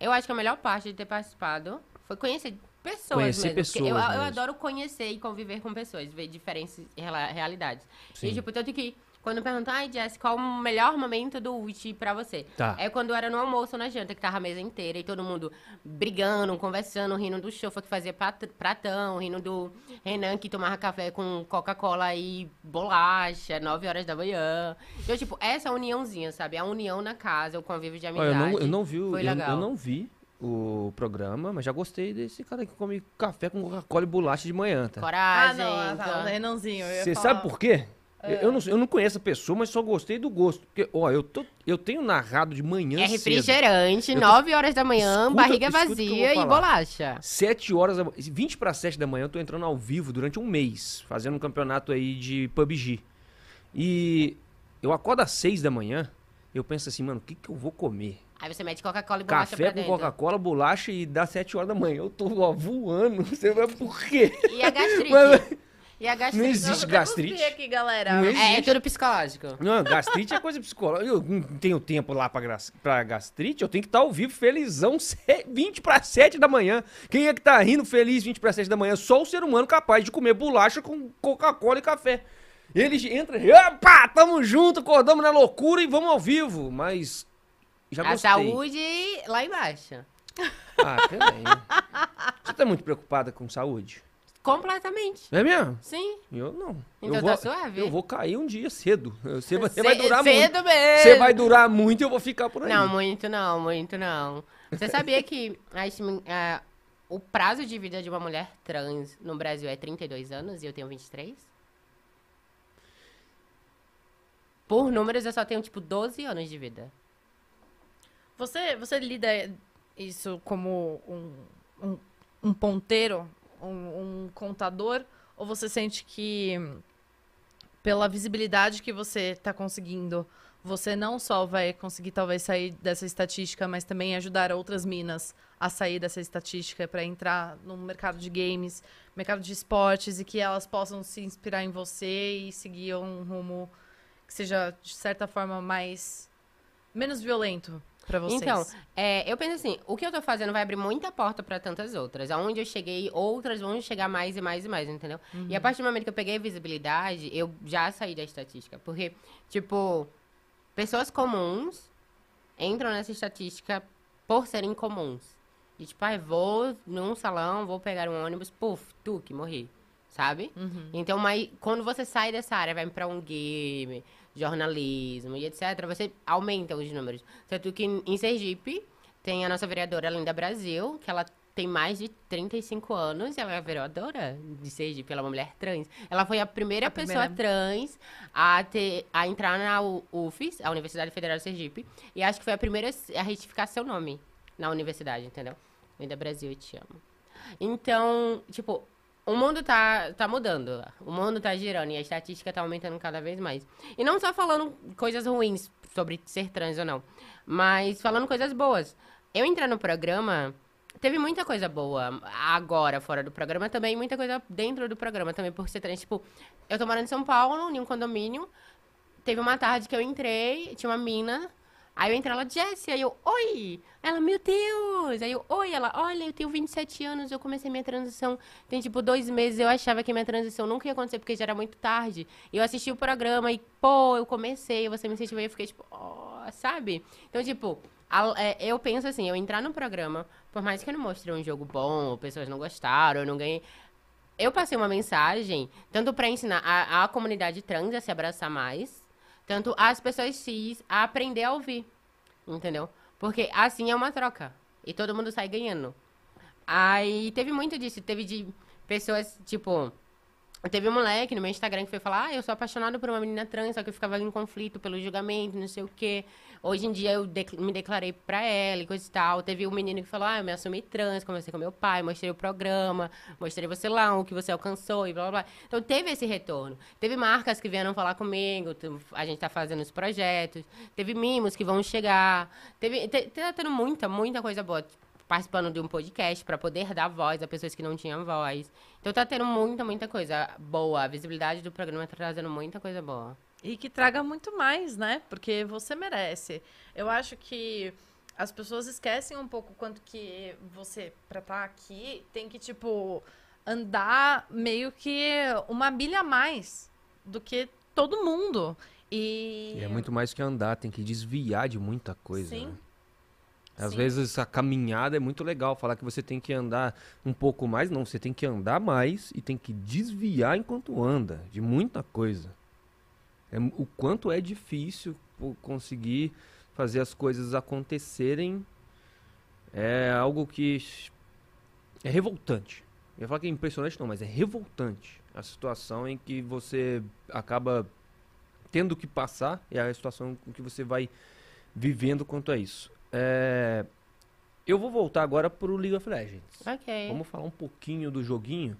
eu acho que a melhor parte de ter participado foi conhecer pessoas
Conhecer
mesmo. eu,
pessoas
eu
mesmo.
adoro conhecer e conviver com pessoas, ver diferentes realidades.
Sim.
E, tipo, tanto que quando perguntam, ai, Jess, qual o melhor momento do Witch pra você?
Tá.
É quando era no almoço ou na janta, que tava a mesa inteira e todo mundo brigando, conversando, rindo do chofa que fazia pratão, rindo do Renan que tomava café com Coca-Cola e bolacha, 9 horas da manhã. Então, tipo, essa uniãozinha, sabe? A união na casa, o convívio de
Olha,
amizade.
eu, não, eu não vi, eu,
legal.
eu não vi o programa, mas já gostei desse cara que come café com Coca-Cola e bolacha de manhã, tá?
Ah,
Coragem.
não, ah,
então.
tá, o Renanzinho.
Você
falar-
sabe por quê? Eu, eu não, eu não conheço a pessoa, mas só gostei do gosto. Porque, ó, eu, tô, eu tenho narrado de manhã
É
cedo.
refrigerante,
tô-
9 horas da manhã,
Escuta-
barriga vazia e bolacha.
7 horas, da, 20 para 7 da manhã, eu tô entrando ao vivo durante um mês, fazendo um campeonato aí de PUBG. E eu acordo às 6 da manhã, eu penso assim, mano, o que que eu vou comer?
Aí você mete Coca-Cola e bolacha
Café
pra
com. Coca-Cola, bolacha e dá 7 horas da manhã. Eu tô ó, voando. Você vai por quê?
E a gastrite?
Mas-
E a gastrite?
Não existe gastrite.
aqui, galera.
Não
É, é tudo psicológico.
Não, gastrite é coisa psicológica. Eu não tenho tempo lá pra, pra gastrite, eu tenho que estar ao vivo felizão, se- 20 para 7 da manhã. Quem é que tá rindo feliz 20 para 7 da manhã? Só o ser humano capaz de comer bolacha com Coca-Cola e café. Eles entram, opa, tamo junto, acordamos na loucura e vamos ao vivo. Mas já
a
gostei.
saúde lá embaixo.
Ah, peraí. Você tá muito preocupada com saúde?
Completamente.
É mesmo?
Sim.
Eu não.
Então
eu
tá
vou,
suave.
Eu vou cair um dia cedo. Você vai, você vai durar muito.
cedo mesmo.
Você vai durar muito e eu vou ficar por aí.
Não, muito não, muito não. Você sabia que as ah, o prazo de vida de uma mulher trans no Brasil é 32 anos e eu tenho 23? Por números, eu só tenho, tipo, 12 anos de vida.
Você, você lida isso como um, um, um ponteiro, um, um contador? Ou você sente que, pela visibilidade que você está conseguindo, você não só vai conseguir talvez sair dessa estatística, mas também ajudar outras minas a sair dessa estatística para entrar no mercado de games, mercado de esportes e que elas possam se inspirar em você e seguir um rumo que seja de certa forma mais menos violento para vocês.
Então, é, eu penso assim, o que eu tô fazendo vai abrir muita porta pra tantas outras. Aonde eu cheguei, outras vão chegar mais e mais e mais, entendeu? E a partir do momento que eu peguei a visibilidade, eu já saí da estatística. Porque, tipo, pessoas comuns entram nessa estatística por serem comuns. E tipo, ai, vou num salão, vou pegar um ônibus, puf, tu que morri. Sabe? Então, mas quando você sai dessa área, vai pra um game, jornalismo e etc., você aumenta os números. Tanto que em Sergipe tem a nossa vereadora Linda Brasil, que ela tem mais de 35 anos, ela é vereadora de Sergipe, ela é uma mulher trans. Ela foi a primeira
A
pessoa
primeira.
trans a, ter, a entrar na UFES, a Universidade Federal de Sergipe, e acho que foi a primeira a retificar seu nome na universidade, entendeu? Linda Brasil, eu te amo. Então, tipo, o mundo tá, tá mudando. O mundo tá girando e a estatística tá aumentando cada vez mais. E não só falando coisas ruins sobre ser trans ou não, mas falando coisas boas. Eu entrar no programa, teve muita coisa boa agora fora do programa também, muita coisa dentro do programa também por ser trans. Tipo, eu tô morando em São Paulo, em um condomínio. Teve uma tarde que eu entrei, tinha uma mina Aí eu entrei ela, Jessie, aí eu, oi! Ela, meu Deus! Aí eu, oi! Ela, olha, eu tenho 27 anos, eu comecei minha transição tem, tipo, dois meses. Eu achava que minha transição nunca ia acontecer, porque já era muito tarde. E eu assisti o programa e, pô, eu comecei, você me incentivou e eu fiquei, tipo, oh, sabe? Então, tipo, é, eu penso assim, eu entrar no programa, por mais que eu não mostrei um jogo bom, ou pessoas não gostaram, eu não ganhei... Eu passei uma mensagem, tanto para ensinar a, a comunidade trans a se abraçar mais, tanto as pessoas cis a aprender a ouvir. Entendeu? Porque assim é uma troca. E todo mundo sai ganhando. Aí teve muito disso. Teve de pessoas, tipo. Teve um moleque no meu Instagram que foi falar: Ah, eu sou apaixonado por uma menina trans, só que eu ficava em conflito pelo julgamento, não sei o quê. Hoje em dia eu de me declarei pra ela e coisa e tal. Teve um menino que falou: Ah, eu me assumi trans, conversei com meu pai, mostrei o programa, mostrei você lá, o que você alcançou e blá blá blá. Então teve esse retorno. Teve marcas que vieram falar comigo, a gente tá fazendo os projetos. Teve mimos que vão chegar. Teve, tá tendo muita, muita coisa boa participando de um podcast para poder dar voz a pessoas que não tinham voz. Então tá tendo muita, muita coisa boa. A visibilidade do programa tá trazendo muita coisa boa.
E que traga muito mais, né? Porque você merece. Eu acho que as pessoas esquecem um pouco quanto que você, pra estar tá aqui, tem que, tipo, andar meio que uma milha a mais do que todo mundo. E...
e é muito mais que andar, tem que desviar de muita coisa. Sim. Né? Às Sim. vezes a caminhada é muito legal, falar que você tem que andar um pouco mais, não, você tem que andar mais e tem que desviar enquanto anda de muita coisa. É, o quanto é difícil conseguir fazer as coisas acontecerem é algo que é revoltante. Eu ia falar que é impressionante, não, mas é revoltante a situação em que você acaba tendo que passar e a situação em que você vai vivendo quanto a isso. É, eu vou voltar agora pro League of Legends.
Ok.
Vamos falar um pouquinho do joguinho.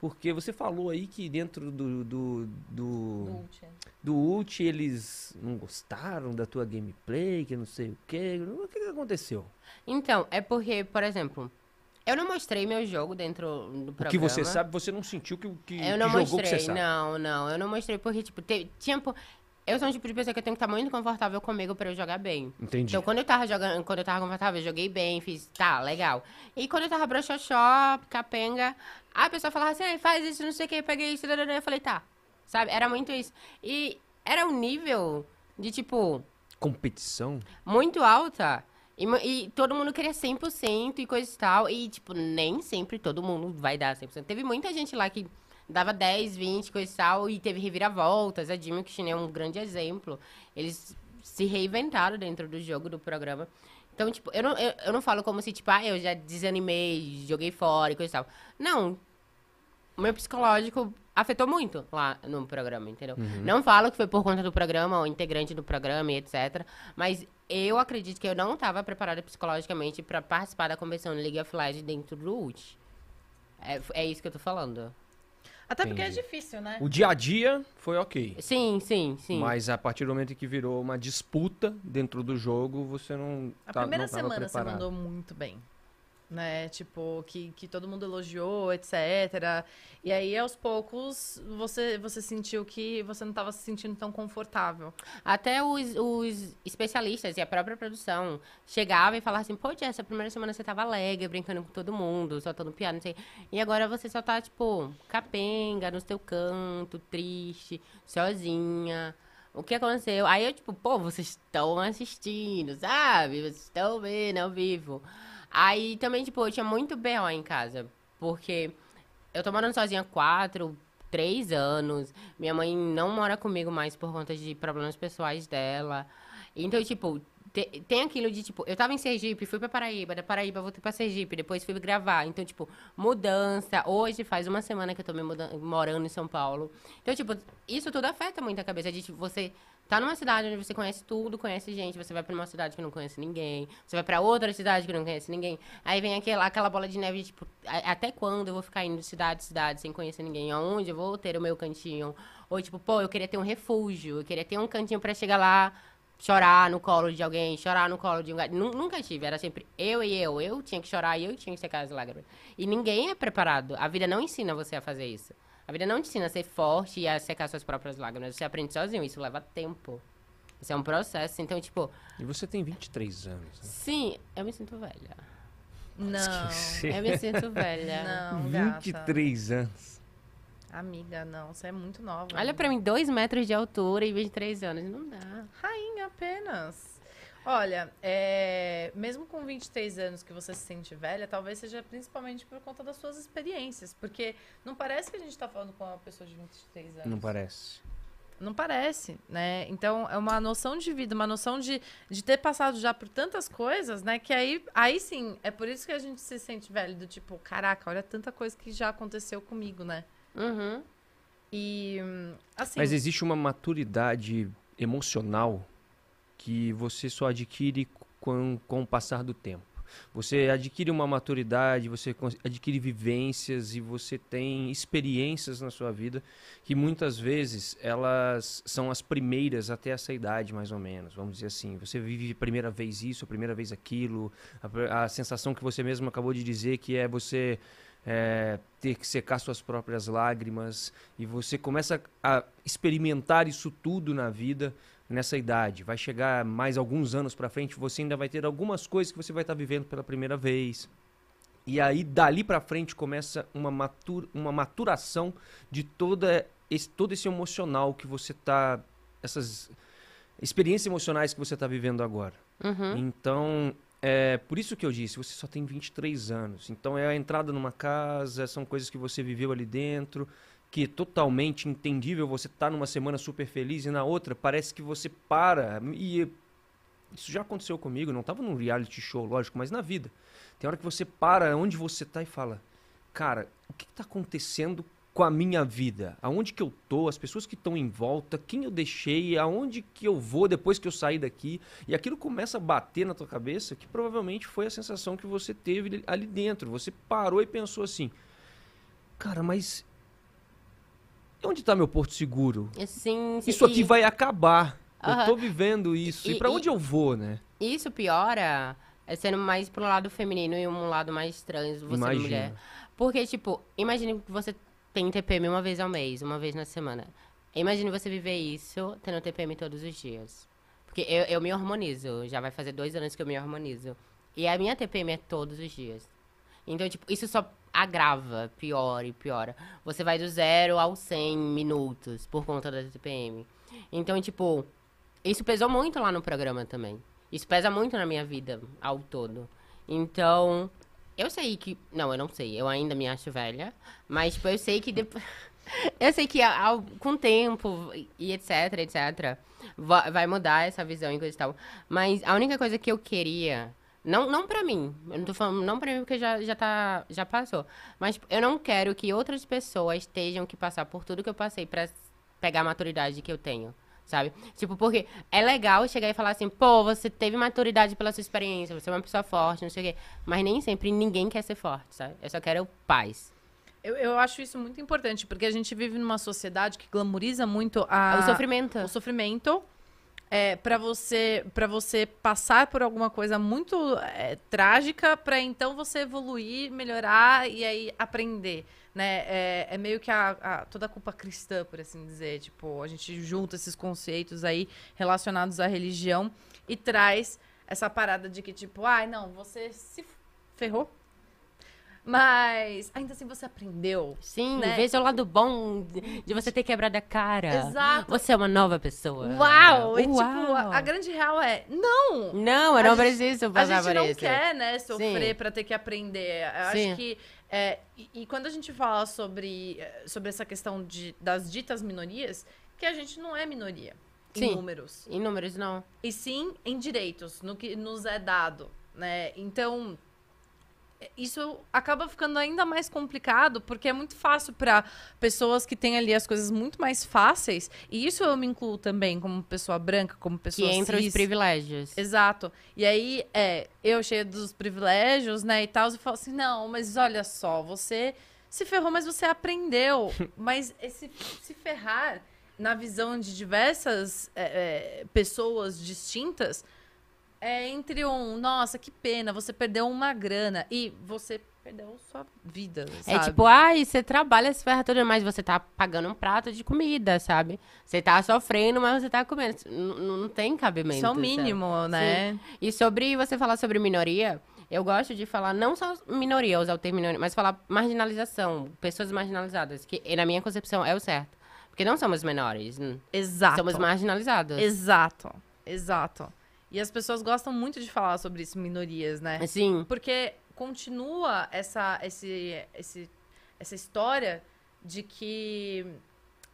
Porque você falou aí que dentro do. Do, do, do, ult. do ult eles não gostaram da tua gameplay, que não sei o quê. O que, que aconteceu?
Então, é porque, por exemplo, eu não mostrei meu jogo dentro do programa. O
que você sabe, você não sentiu que, que,
eu não
que
mostrei,
que você sabe.
Não, não, eu não mostrei porque, tipo, te, tinha. Eu sou um tipo de pessoa que eu tenho que estar muito confortável comigo pra eu jogar bem.
Entendi.
Então, quando eu tava jogando, quando eu tava confortável, eu joguei bem, fiz, tá, legal. E quando eu tava broxoxó, capenga, a pessoa falava assim, faz isso, não sei o que, peguei isso, eu falei, tá. Sabe? Era muito isso. E era um nível de, tipo...
Competição?
Muito alta. E, e, todo mundo queria 100% e coisa e tal. E, tipo, nem sempre todo mundo vai dar 100%. Teve muita gente lá que dava 10, 20, coisa e tal, e teve reviravoltas. A Jimmy Kishin é um grande exemplo. Eles se reinventaram dentro do jogo, do programa. Então, tipo, eu não, eu, eu não falo como se, tipo, ah, eu já desanimei, joguei fora e coisa e tal. Não. O meu psicológico afetou muito lá no programa, entendeu? Uhum. Não falo que foi por conta do programa, ou integrante do programa e etc. Mas eu acredito que eu não estava preparada psicologicamente para participar da convenção League of Legends dentro do UT. É, é isso que eu tô falando.
Até porque é difícil, né?
O dia a dia foi ok.
Sim, sim, sim.
Mas a partir do momento que virou uma disputa dentro do jogo, você não.
A tá, primeira não semana preparado. você mandou muito bem né? Tipo, que, que todo mundo elogiou, etc. E aí, aos poucos, você, você sentiu que você não estava se sentindo tão confortável.
Até os, os especialistas e a própria produção chegavam e falavam assim, pô, Jess, essa primeira semana você tava alegre, brincando com todo mundo, soltando piada, não sei. E agora você só tá, tipo, capenga, no seu canto, triste, sozinha. O que aconteceu? Aí eu, tipo, pô, vocês estão assistindo, sabe? Vocês estão vendo ao vivo. Aí também, tipo, eu tinha muito B.O. em casa. Porque eu tô morando sozinha quatro, três anos. Minha mãe não mora comigo mais por conta de problemas pessoais dela. Então, tipo, te, tem aquilo de, tipo, eu tava em Sergipe, fui pra Paraíba, da Paraíba voltei pra Sergipe, depois fui gravar. Então, tipo, mudança. Hoje faz uma semana que eu tô me mudando, morando em São Paulo. Então, tipo, isso tudo afeta muito a cabeça de tipo, você tá numa cidade onde você conhece tudo, conhece gente, você vai pra uma cidade que não conhece ninguém, você vai pra outra cidade que não conhece ninguém. Aí vem aquela, aquela bola de neve, tipo, até quando eu vou ficar indo de cidade em cidade sem conhecer ninguém? Aonde eu vou ter o meu cantinho? Ou tipo, pô, eu queria ter um refúgio, eu queria ter um cantinho pra chegar lá, chorar no colo de alguém, chorar no colo de um gato. Nu- Nunca tive, era sempre eu e eu. Eu tinha que chorar e eu tinha que secar as lágrimas. E ninguém é preparado. A vida não ensina você a fazer isso. A vida não te ensina a ser forte e a secar suas próprias lágrimas. Você aprende sozinho, isso leva tempo. Isso é um processo. Então, tipo,
E você tem 23 anos. Né?
sim, eu me sinto velha.
Não.
Eu me sinto velha.
Não, gata.
23 anos.
Amiga, não. Você é muito nova.
Olha pra mim, dois metros de altura e 23 anos. Não dá.
Rainha apenas. Olha, é, mesmo com 23 anos que você se sente velha, talvez seja principalmente por conta das suas experiências. Porque não parece que a gente tá falando com uma pessoa de 23 anos.
Não parece.
Não parece, né? Então é uma noção de vida, uma noção de, de ter passado já por tantas coisas, né? Que aí, aí sim, é por isso que a gente se sente velho, do tipo, caraca, olha tanta coisa que já aconteceu comigo, né?
Uhum.
E hum, assim.
Mas existe uma maturidade emocional que você só adquire com, com o passar do tempo. Você adquire uma maturidade, você adquire vivências e você tem experiências na sua vida que muitas vezes elas são as primeiras até essa idade, mais ou menos. Vamos dizer assim. Você vive a primeira vez isso, a primeira vez aquilo, a, a sensação que você mesmo acabou de dizer que é você é, ter que secar suas próprias lágrimas e você começa a experimentar isso tudo na vida nessa idade. Vai chegar mais alguns anos pra frente, você ainda vai ter algumas coisas que você vai estar vivendo pela primeira vez. E aí dali pra frente começa uma, matur uma maturação de toda esse, todo esse emocional que você tá essas experiências emocionais que você tá vivendo agora.
Uhum.
Então, é por isso que eu disse, você só tem 23 anos. Então é a entrada numa casa, são coisas que você viveu ali dentro, que é totalmente entendível, você tá numa semana super feliz e na outra parece que você para e isso já aconteceu comigo, não tava num reality show, lógico, mas na vida. Tem hora que você para onde você tá e fala: "Cara, o que, que tá acontecendo com a minha vida? Aonde que eu tô? As pessoas que estão em volta, quem eu deixei, aonde que eu vou depois que eu sair daqui?" E aquilo começa a bater na tua cabeça, que provavelmente foi a sensação que você teve ali dentro. Você parou e pensou assim: "Cara, mas onde tá meu porto seguro?
Sim, sim.
Isso aqui
E
vai acabar. Eu
Aham.
tô vivendo isso. E,
E-
pra
e-
onde eu vou, né?
Isso piora é sendo mais pro lado feminino e um lado mais trans, você
Imagina.
mulher. Porque, tipo, imagine que você tem TPM uma vez ao mês, uma vez na semana. Imagine você viver isso tendo TPM todos os dias. Porque eu, eu me hormonizo, já vai fazer dois anos que eu me hormonizo. E a minha TPM é todos os dias. Então, tipo, isso só agrava, piora e piora. Você vai do zero ao 100 minutos por conta da TPM. Então, tipo, isso pesou muito lá no programa também. Isso pesa muito na minha vida ao todo. Então, eu sei que. Não, eu não sei. Eu ainda me acho velha. Mas, tipo, eu sei que depois. eu sei que ao- com o tempo e etc, etc, va- vai mudar essa visão e coisa e tal. Mas a única coisa que eu queria. Não, não pra mim. Eu não tô falando, não pra mim, porque já, já, tá, já passou. Mas tipo, eu não quero que outras pessoas tenham que passar por tudo que eu passei pra pegar a maturidade que eu tenho. Sabe? Tipo, porque é legal chegar e falar assim, pô, você teve maturidade pela sua experiência, você é uma pessoa forte, não sei o quê. Mas nem sempre ninguém quer ser forte, sabe? Eu só quero paz.
Eu, eu acho isso muito importante, porque a gente vive numa sociedade que glamoriza muito a,
o sofrimento.
o sofrimento é, para você para você passar por alguma coisa muito é, trágica para então você evoluir melhorar e aí aprender né? É, é meio que a, a- toda a culpa cristã por assim dizer. Tipo a gente junta esses conceitos aí relacionados à religião e traz essa parada de que tipo ai não você se ferrou mas ainda assim você aprendeu
Sim,
né?
veja o lado bom de você ter quebrado a cara.
Exato.
Você é uma nova pessoa.
Uau! E, tipo,
Uau.
a, a grande real é, não!
Não, eu
A
não
gente-
preciso
A
passar
gente
por
não
isso.
quer, né, sofrer
Sim.
pra ter que aprender. Eu
Sim.
acho que. é, e, e quando a gente fala sobre, eh, sobre essa questão de, das ditas minorias, que a gente não é minoria em
Sim.
números.
Em números, não.
E sim em direitos, no que nos é dado. Né? Então, isso acaba ficando ainda mais complicado, porque é muito fácil para pessoas que têm ali as coisas muito mais fáceis, e isso eu me incluo também como pessoa branca, como pessoa
Que entra os
cis.
privilégios.
Exato. E aí, é, eu cheia dos privilégios, né, e tal, eu falo assim, não, mas olha só, você se ferrou, mas você aprendeu. mas esse se ferrar, na visão de diversas é, é, pessoas distintas, é entre um, nossa, que pena, você perdeu uma grana, e você perdeu sua vida,
É
sabe?
tipo, ai, você trabalha, se ferra tudo, mas você tá pagando um prato de comida, sabe? Você tá sofrendo, mas você tá comendo. N- Não tem cabimento.
Isso é o
sabe?
mínimo, né?
E sobre você falar sobre minoria, eu gosto de falar não só minoria, usar o termo minoria, mas falar marginalização, pessoas marginalizadas, que na minha concepção é o certo. Porque não somos menores,
Exato.
somos marginalizados.
Exato, exato. E as pessoas gostam muito de falar sobre isso, minorias, né?
Sim,
Porque continua essa, esse, esse, essa história de que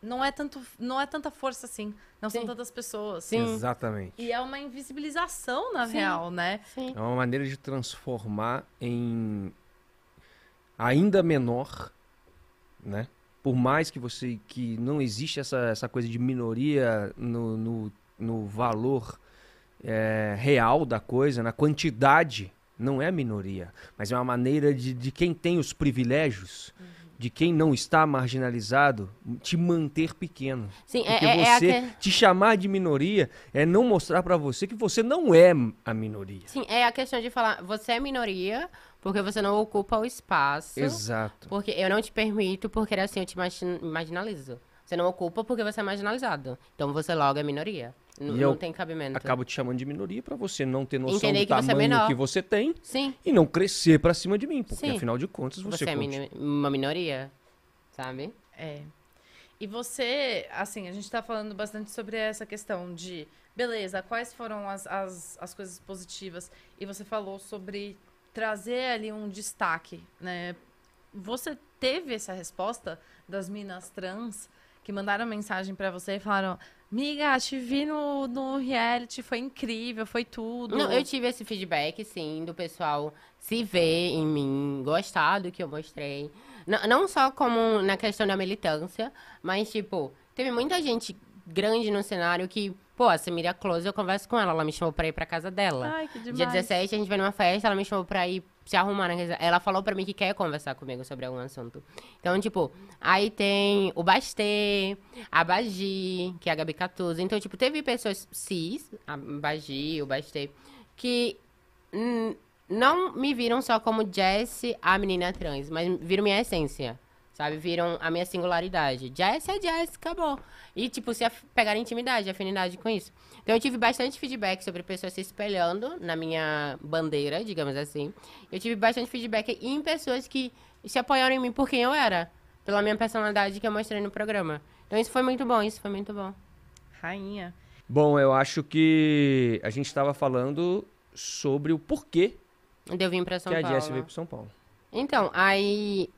não é, tanto, não é tanta força assim. Não são
Sim.
tantas pessoas.
Sim.
Exatamente.
E é uma invisibilização, na
Sim.
real, né?
sim.
É uma maneira de transformar em ainda menor, né? Por mais que você que não existe essa, essa coisa de minoria no, no, no valor é, real da coisa, na quantidade, não é minoria, mas é uma maneira de, de quem tem os privilégios, de quem não está marginalizado, te manter pequeno.
Sim, é,
Porque
é, é
você
aque-
te chamar de minoria é não mostrar pra você que você não é a minoria.
sim, é a questão de falar, você é minoria porque você não ocupa o espaço.
Exato.
Porque eu não te permito, porque assim eu te margin- marginalizo. Você não ocupa porque você é marginalizado. Então você logo é minoria. N-
E
não tem cabimento.
Acabo te chamando de minoria pra você não ter noção
Entender
do
que você é
tamanho que você tem
Sim,
e não crescer pra cima de mim, porque
Sim.
afinal de contas você,
você, é uma minoria, sabe?
É. E você, assim, a gente tá falando bastante sobre essa questão de, beleza, quais foram as, as, as coisas positivas? E você falou sobre trazer ali um destaque, né? Você teve essa resposta das minas trans que mandaram mensagem pra você e falaram: Miga, te vi no, no reality, foi incrível, foi tudo.
Não, eu tive esse feedback, sim, do pessoal se ver em mim, gostar do que eu mostrei. Não, não só como na questão da militância, mas, tipo, teve muita gente grande no cenário que, pô, a Samira Close, eu converso com ela, ela me chamou pra ir pra casa dela.
Ai, que demais.
Dia 17, a gente vai numa festa, ela me chamou pra ir se arrumar na casa. Ela falou pra mim que quer conversar comigo sobre algum assunto. Então, tipo, aí tem o Bastê, a Bagi, que é a Gabi Catuza. Então, tipo, teve pessoas cis, a Bagi, o Bastê, que não me viram só como Jessie, a menina trans, mas viram minha essência. Sabe? Viram a minha singularidade. Jess é Jess, acabou. E, tipo, se pegaram intimidade, afinidade com isso. Então, eu tive bastante feedback sobre pessoas se espelhando na minha bandeira, digamos assim. Eu tive bastante feedback em pessoas que se apoiaram em mim por quem eu era. Pela minha personalidade que eu mostrei no programa. Então, isso foi muito bom, isso foi muito bom.
Rainha.
Bom, eu acho que a gente estava falando sobre o porquê
Eu vim pra São
que a
Paulo.
Jessie veio pro São Paulo.
Então, aí.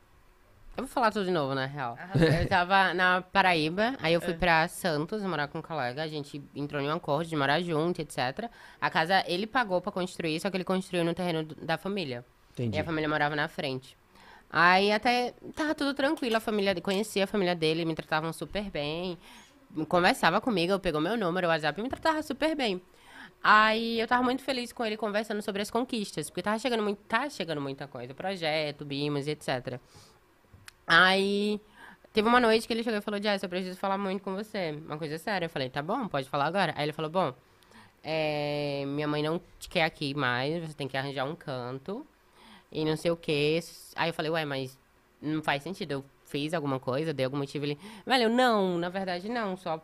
Eu vou falar tudo de novo, na real. Eu tava na Paraíba, aí eu fui pra Santos morar com um colega. A gente entrou em um acordo de morar junto, etc. A casa ele pagou pra construir, só que ele construiu no terreno da família.
Entendi.
E a família morava na frente. Aí até tava tudo tranquilo, a família conhecia a família dele, me tratavam super bem. Conversava comigo, pegou meu número, o WhatsApp, e me tratava super bem. Aí eu tava muito feliz com ele conversando sobre as conquistas, porque tava chegando muito, tá chegando muita coisa, projeto, Bimos etc. Aí teve uma noite que ele chegou e falou: Jess, eu preciso falar muito com você. Uma coisa séria. Eu falei: tá bom, pode falar agora. Aí ele falou: bom, é, minha mãe não te quer aqui mais, você tem que arranjar um canto e não sei o quê. Aí eu falei: ué, mas não faz sentido. Eu fiz alguma coisa, dei algum motivo. Ele, velho, não, na verdade não. Só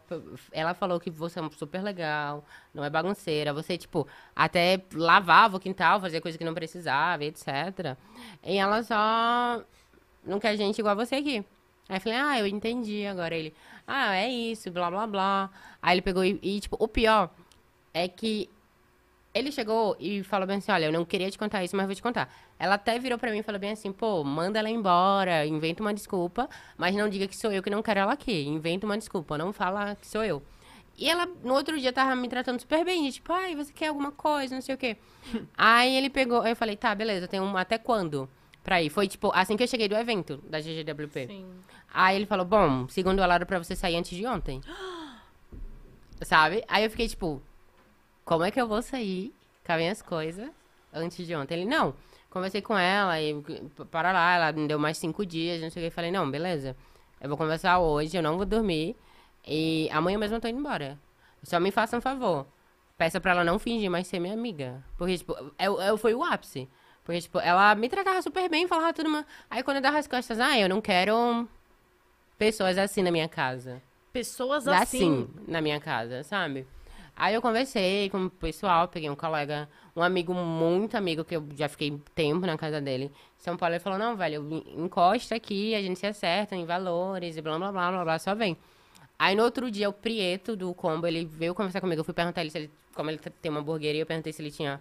ela falou que você é super legal, não é bagunceira. Você, tipo, até lavava o quintal, fazia coisa que não precisava, etc. E ela só não quer gente igual você aqui. Aí eu falei, ah, eu entendi agora. Ele, ah, é isso, blá, blá, blá. Aí ele pegou e, e, tipo, o pior é que ele chegou e falou bem assim, olha, eu não queria te contar isso, mas vou te contar. Ela até virou pra mim e falou bem assim, pô, manda ela embora, inventa uma desculpa, mas não diga que sou eu que não quero ela aqui. Inventa uma desculpa, não fala que sou eu. E ela, no outro dia, tava me tratando super bem. Tipo, ai, você quer alguma coisa, não sei o quê. Aí ele pegou, aí eu falei, tá, beleza, tem um até quando pra ir? Foi, tipo, assim que eu cheguei do evento da GGWP.
Sim.
Aí ele falou, bom, segundo ela era pra você sair antes de ontem. Sabe? Aí eu fiquei, tipo, como é que eu vou sair com as minhas coisas antes de ontem? Ele, não. Conversei com ela e para lá, ela me deu mais cinco dias, não sei o que. Falei, não, beleza. Eu vou conversar hoje, eu não vou dormir. E amanhã mesmo eu tô indo embora. Só me faça um favor. Peça pra ela não fingir mais ser minha amiga. Porque, tipo, eu, eu foi o ápice. Porque, tipo, ela me tratava super bem, falava tudo. Mas... Aí quando eu dava as costas, ah, eu não quero pessoas assim na minha casa.
Pessoas
Assim,
assim.
na minha casa, sabe? Aí eu conversei com o pessoal, peguei um colega, um amigo muito amigo, que eu já fiquei tempo na casa dele. São Paulo, ele falou, não, velho, encosta aqui, a gente se acerta em valores e blá, blá, blá, blá, blá, só vem. Aí no outro dia, o Prieto do Combo, ele veio conversar comigo. Eu fui perguntar ele se ele, como ele tem uma hamburgueria, eu perguntei se ele tinha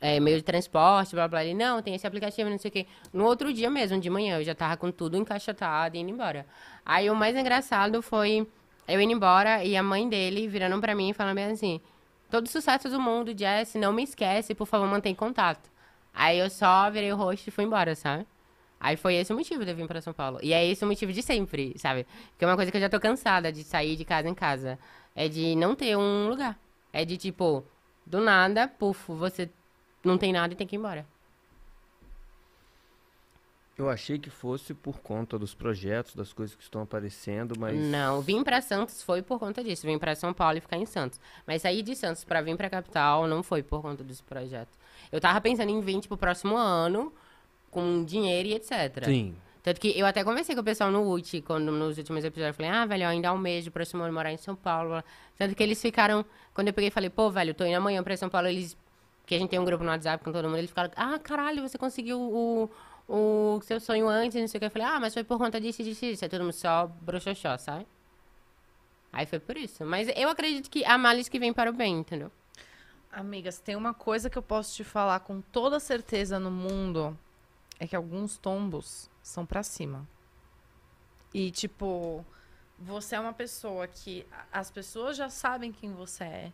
é, meio de transporte, blá, blá. Ele, não, tem esse aplicativo, não sei o quê. No outro dia mesmo, de manhã, eu já tava com tudo encaixotado e indo embora. Aí o mais engraçado foi eu indo embora e a mãe dele virando pra mim e falando assim: todo sucesso do mundo, Jess, não me esquece, por favor, mantém contato. Aí eu só virei o rosto e fui embora, sabe? Aí foi esse o motivo de eu vir pra São Paulo. E é esse o motivo de sempre, sabe? Porque é uma coisa que eu já tô cansada de sair de casa em casa. É de não ter um lugar. É de tipo, do nada, puf, você não tem nada e tem que ir embora.
Eu achei que fosse por conta dos projetos, das coisas que estão aparecendo, mas.
Não, vim pra Santos foi por conta disso. Vim pra São Paulo e ficar em Santos. Mas sair de Santos pra vir pra capital não foi por conta dos projetos. Eu tava pensando em vir, tipo, próximo ano, com dinheiro e etc.
Sim.
Tanto que eu até conversei com o pessoal no UT, quando nos últimos episódios, eu falei, ah, velho, ainda há um mês de próximo ano morar em São Paulo. Tanto que eles ficaram, quando eu peguei e falei, pô, velho, tô indo amanhã pra São Paulo, eles, que a gente tem um grupo no WhatsApp com todo mundo, eles ficaram, ah, caralho, você conseguiu o, o seu sonho antes, não sei o que. Eu falei, ah, mas foi por conta disso, disso, disso. É todo mundo só broxoxó, sabe? Aí foi por isso. Mas eu acredito que há males que vem para o bem, entendeu?
Amigas, tem uma coisa que eu posso te falar com toda certeza no mundo. É que alguns tombos são pra cima. E, tipo, você é uma pessoa que as pessoas já sabem quem você é.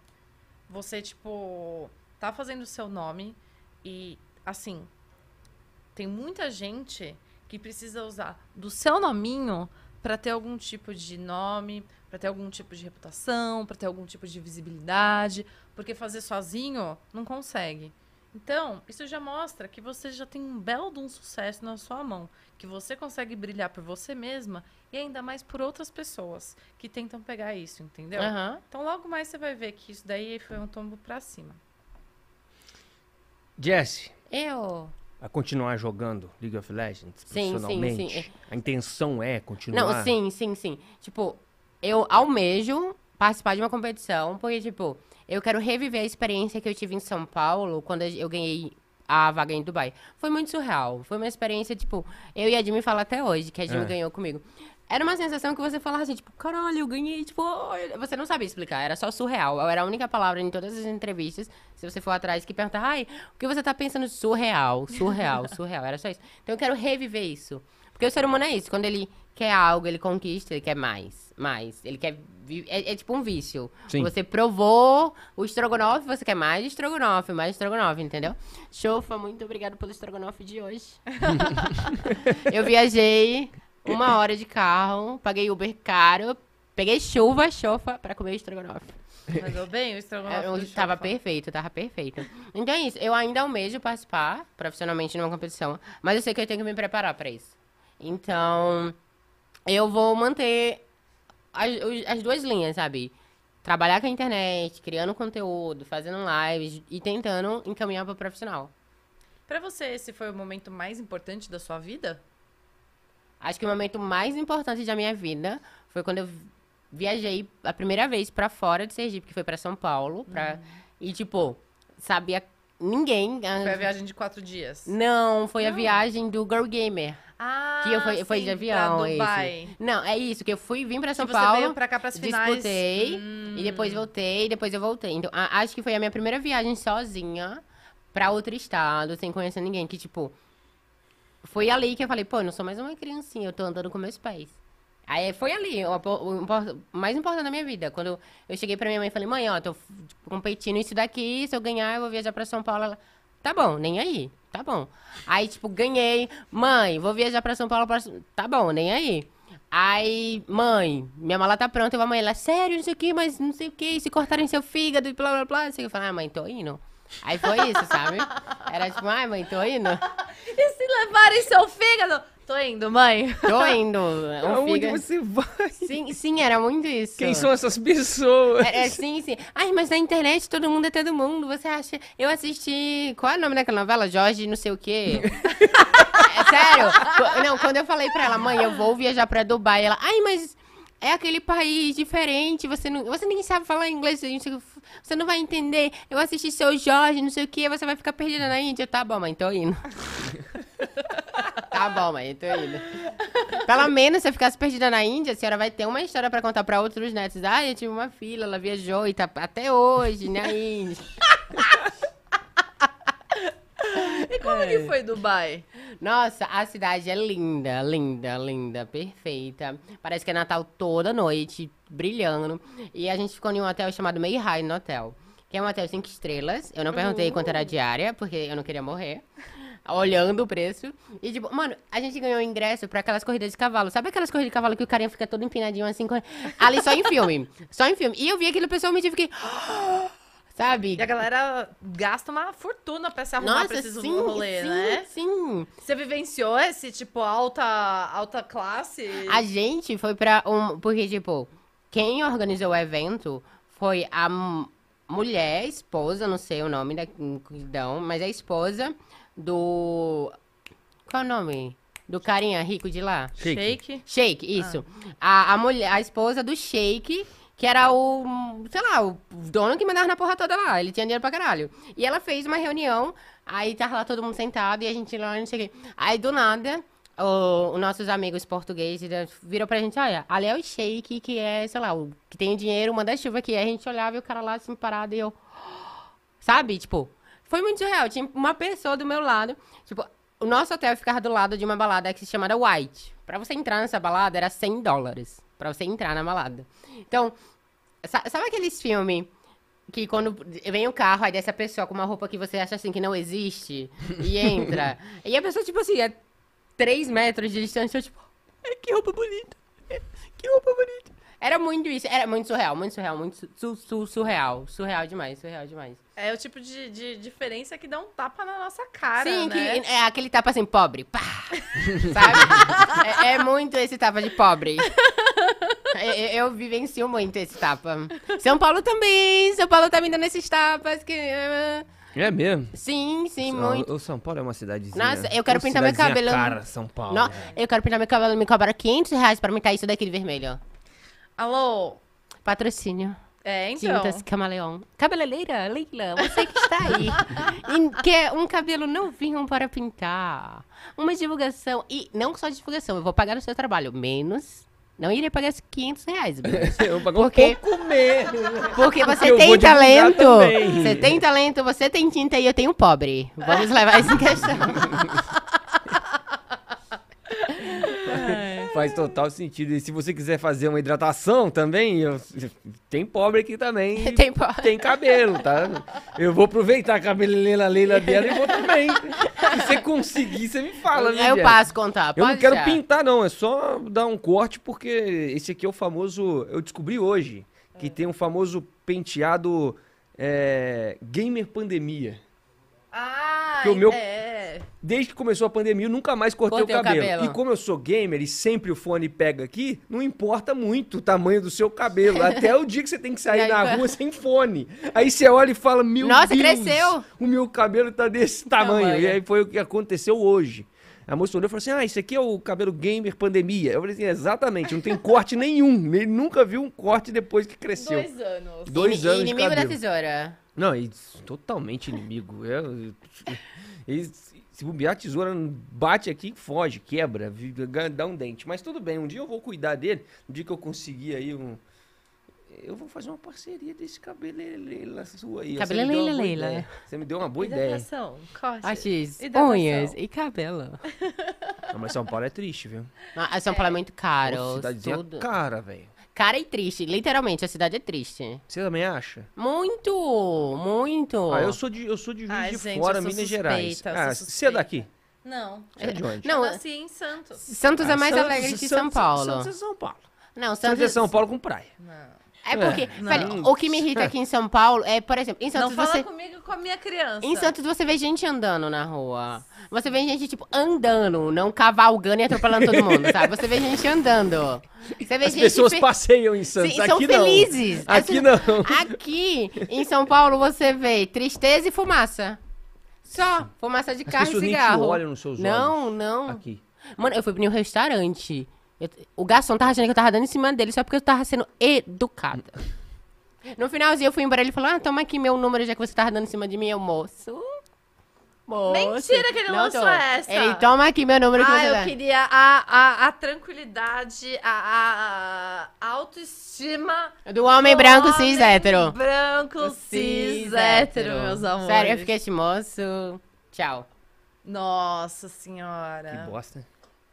Você, tipo, tá fazendo o seu nome. E, assim, tem muita gente que precisa usar do seu nominho pra ter algum tipo de nome, pra ter algum tipo de reputação, pra ter algum tipo de visibilidade, porque fazer sozinho não consegue. Então, isso já mostra que você já tem um belo de um sucesso na sua mão, que você consegue brilhar por você mesma e ainda mais por outras pessoas que tentam pegar isso, entendeu?
Aham.
Então, logo mais você vai ver que isso daí foi um tombo pra cima.
Jesse,
Eu.
a continuar jogando League of Legends
Sim, sim,
profissionalmente?
sim.
A intenção é continuar?
Não, sim, sim, sim. Tipo, eu almejo participar de uma competição, porque, tipo, eu quero reviver a experiência que eu tive em São Paulo quando eu ganhei a vaga em Dubai. Foi muito surreal. Foi uma experiência, tipo, eu e a Jimmy falam até hoje, que a Jimmy
É.
ganhou comigo. Era uma sensação que você falava assim, tipo, caralho, eu ganhei, tipo, você não sabia explicar, era só surreal. Era a única palavra em todas as entrevistas, se você for atrás, que pergunta, ai, o que você tá pensando? Surreal, surreal, surreal, era só isso. Então eu quero reviver isso. Porque o ser humano é isso, quando ele quer algo, ele conquista, ele quer mais, mais. Ele quer. É, é tipo um vício.
Sim.
Você provou o estrogonofe, você quer mais estrogonofe, mais estrogonofe, entendeu? Chofa, muito obrigado pelo estrogonofe de hoje. eu viajei uma hora de carro, paguei Uber caro, peguei chuva, chofa, pra comer estrogonofe.
Mandou bem o estrogonofe
É, eu tava perfeito, tava perfeito. Então é isso, eu ainda almejo participar profissionalmente numa competição, mas eu sei que eu tenho que me preparar pra isso. Então, eu vou manter as, as duas linhas, sabe? Trabalhar com a internet, criando conteúdo, fazendo lives e tentando encaminhar pro profissional.
Pra você, esse foi o momento mais importante da sua vida?
Acho que o momento mais importante da minha vida foi quando eu viajei a primeira vez pra fora de Sergipe, que foi pra São Paulo, pra... e tipo, sabia ninguém.
Foi a viagem de quatro dias.
Não, foi a
Não.
viagem do Girl Gamer.
Ah,
Que eu fui, foi de
sim,
avião,
pra
esse.
Dubai.
Não, é isso, que eu fui, vim pra São
que você
Paulo,
veio pra cá pras finais.
disputei,
Hum.
e depois voltei, e depois eu voltei. Então, a- acho que foi a minha primeira viagem sozinha pra outro estado, sem conhecer ninguém, que tipo... Foi ali que eu falei, pô, eu não sou mais uma criancinha, eu tô andando com meus pés. Aí foi ali, o, o o mais importante da minha vida. Quando eu cheguei pra minha mãe e falei, mãe, ó, tô competindo isso daqui, se eu ganhar, eu vou viajar pra São Paulo. Ela, tá bom, nem aí, tá bom. Aí, tipo, ganhei, mãe, vou viajar pra São Paulo, pra... tá bom, nem aí. Aí, mãe, minha mala tá pronta, eu vou amanhã. Ela, sério, não sei o que, mas não sei o que, se cortarem seu fígado e blá blá blá. Que. Eu falei, ah, mãe, tô indo. Aí foi isso, sabe? Era tipo, ai, mãe, tô indo.
E se levarem seu fígado? Tô indo, mãe.
Tô indo. Um
Aonde
fígado.
você vai?
Sim, sim, era muito isso.
Quem são essas pessoas?
É, é, sim, sim. Ai, mas na internet todo mundo é todo mundo. Você acha. Eu assisti. Qual é o nome daquela novela? Jorge, não sei o quê. é sério? Não, quando eu falei pra ela, mãe, eu vou viajar pra Dubai, ela. Ai, mas. É aquele país diferente, você não, você nem sabe falar inglês, você não vai entender. Eu assisti seu Jorge, não sei o que, você vai ficar perdida na Índia. Tá bom, mãe, tô indo. tá bom, mãe, tô indo. Pelo menos se eu ficasse perdida na Índia, a senhora vai ter uma história pra contar pra outros netos. Ah, eu tive uma filha, ela viajou e tá até hoje na Índia.
E como
É.
que foi Dubai?
Nossa, a cidade é linda, linda, linda, perfeita. Parece que é Natal toda noite, brilhando. E a gente ficou em um hotel chamado May High no hotel. Que é um hotel cinco estrelas. Eu não perguntei quanto era a diária, porque eu não queria morrer. Olhando o preço. E, tipo, mano, a gente ganhou ingresso pra aquelas corridas de cavalo. Sabe aquelas corridas de cavalo que o carinha fica todo empinadinho assim? Ali só em filme. Só em filme. E eu vi aquilo pessoalmente e fiquei. Sabe?
E a galera gasta uma fortuna pra se arrumar pra
Nossa,
esses
sim,
rolê,
sim,
né?
sim.
Você vivenciou esse, tipo, alta, alta classe?
A gente foi pra um. Porque, tipo, quem organizou o evento foi a m- mulher, esposa, não sei o nome da não, mas é a esposa do. Qual é o nome? Do carinha rico de lá?
Shake.
Sheik, isso. A, a mulher, a esposa do Sheik, que era o, sei lá, o dono que mandava na porra toda lá. Ele tinha dinheiro pra caralho. E ela fez uma reunião, aí tava lá todo mundo sentado e a gente lá, não sei o quê. Aí do nada, o, os nossos amigos portugueses né, viram pra gente, olha, ali é o Sheik, que é, sei lá, o que tem dinheiro, manda chuva aqui. Aí a gente olhava e o cara lá assim parado e eu. Sabe? Tipo, foi muito surreal. Tinha uma pessoa do meu lado. Tipo, o nosso hotel ficava do lado de uma balada que se chamava White. Pra você entrar nessa balada era 100 dólares. Pra você entrar na balada. Então, sa- sabe aqueles filmes que quando vem o carro, aí desce a pessoa com uma roupa que você acha assim que não existe e entra. e a pessoa, tipo assim, é 3 metros de distância, eu, tipo, ai, que roupa bonita. Que roupa bonita. Era muito isso, era muito surreal, muito surreal, muito su- su- surreal. Surreal demais, surreal demais.
É o tipo de, de diferença que dá um tapa na nossa cara,
Sim,
né?
que é aquele tapa assim, pobre. Pá! Sabe? é, é muito esse tapa de pobre. É, Eu, eu vivencio muito esse tapa. São Paulo também. São Paulo tá me dando esses tapas. Que... eh,
É mesmo?
Sim, sim,
São-
muito.
O São Paulo é uma cidadezinha.
Nossa, eu quero
uma
pintar meu cabelo-
cara, São Paulo.
No- eu quero pintar meu cabelo. Me cobra 500 reais pra pintar isso daqui de vermelho.
Alô?
Patrocínio.
É, então.
Tintas Camaleão. Cabeleireira, Leila, você que está aí. e quer um cabelo novinho para pintar. Uma divulgação. E não só divulgação, eu vou pagar o seu trabalho. Menos. Não irei pagar esses 500 reais. Bruno.
Eu vou pagar um
Porque-
pouco menos.
Porque você
eu
tem talento.
também.
Você tem talento, você tem tinta e eu tenho pobre. Vamos levar isso em questão.
Faz total sentido. E se você quiser fazer uma hidratação também, eu- tem pobre aqui também.
Tem pobre.
Tem cabelo, tá? Eu vou aproveitar a cabeleira Leila dela e vou também. Se você conseguir, você me fala, né,
eu passo contar.
Eu não
pode
quero
deixar.
pintar, não. É só dar um corte, porque esse aqui é o famoso. Eu descobri hoje que tem um famoso penteado é, gamer pandemia.
Ah,
Que o meu-
é.
Desde que começou a pandemia, eu nunca mais cortei,
Cortei
o,
o
cabelo.
cabelo.
E como eu sou gamer e sempre o fone pega aqui, não importa muito o tamanho do seu cabelo. Até o dia que você tem que sair
aí,
na rua sem fone. Aí você olha e fala, meu
Nossa,
Deus,
cresceu.
o meu cabelo tá desse tamanho.
Tamanho.
E aí foi o que aconteceu hoje. A moça olhou e falou assim, ah, isso aqui é o cabelo gamer pandemia. Eu falei assim, exatamente, não tem corte nenhum. Ele nunca viu um corte depois que cresceu.
Dois anos.
Dois
Ini-
anos de
Inimigo da
cabelo.
tesoura.
Não, e totalmente inimigo. É, e se bobear a tesoura, bate aqui, foge, quebra, dá um dente. Mas tudo bem, um dia eu vou cuidar dele. Um dia que eu conseguir aí um. eu vou fazer uma parceria desse cabeleleila sua aí.
Cabeleleila,
Você me deu uma boa
Leila.
ideia. Você me deu uma boa ideia.
Hidratação, corte. Hidratação.
unhas e cabelo.
Não, mas São Paulo é triste, viu?
Ah, São Paulo é muito caro.
Pô, cidadezinha
tudo.
cara, velho.
Cara e triste. Literalmente, a cidade é triste.
Você também acha?
Muito, muito.
Ah, eu sou de, eu sou de Juiz
Ai,
de
gente,
Fora,
eu sou
Minas Gerais.
suspeita, eu
Ah, você é daqui?
Não.
Você é de onde?
Não,
eu nasci em Santos.
Santos é
Ah,
mais
Santos-
alegre que
Santos-
São Paulo.
Santos é São Paulo.
Não,
Santos
Santos
é São Paulo com praia.
Não.
É porque,
É,
velho,
não.
o que me irrita aqui em São Paulo é, por exemplo, em
Não
Santos
fala
você.
comigo com a minha criança.
Em Santos você vê gente andando na rua. Você vê gente, tipo, andando, não cavalgando e atropelando todo mundo, sabe? Você vê gente andando. Você vê
As
gente.
pessoas
fe-
passeiam em Santos.
Sim,
aqui
são
não.
felizes.
Aqui
Essa-
não.
Aqui, em São Paulo, você vê tristeza e fumaça. Só. Fumaça de
As
carro e
pessoas nem te
cigarro.
olham nos seus
não,
olhos.
não.
Aqui.
Mano, eu fui em um restaurante. Eu- o garçom tava achando que eu tava dando em cima dele só porque eu tava sendo educada. No finalzinho eu fui embora ele falou: Ah, toma aqui meu número já que você tava dando em cima de mim. Eu, moço. Moço.
Mentira que ele
Não
lançou
tô.
essa.
Ele toma aqui meu número que
Ah,
você
eu
dá."
queria a, a, a tranquilidade, a, a, a autoestima.
Do homem branco
Homem
cis hétero.
Branco cis hétero, meus amores.
Sério, eu fiquei assim, moço. Tchau.
Nossa senhora.
Que bosta.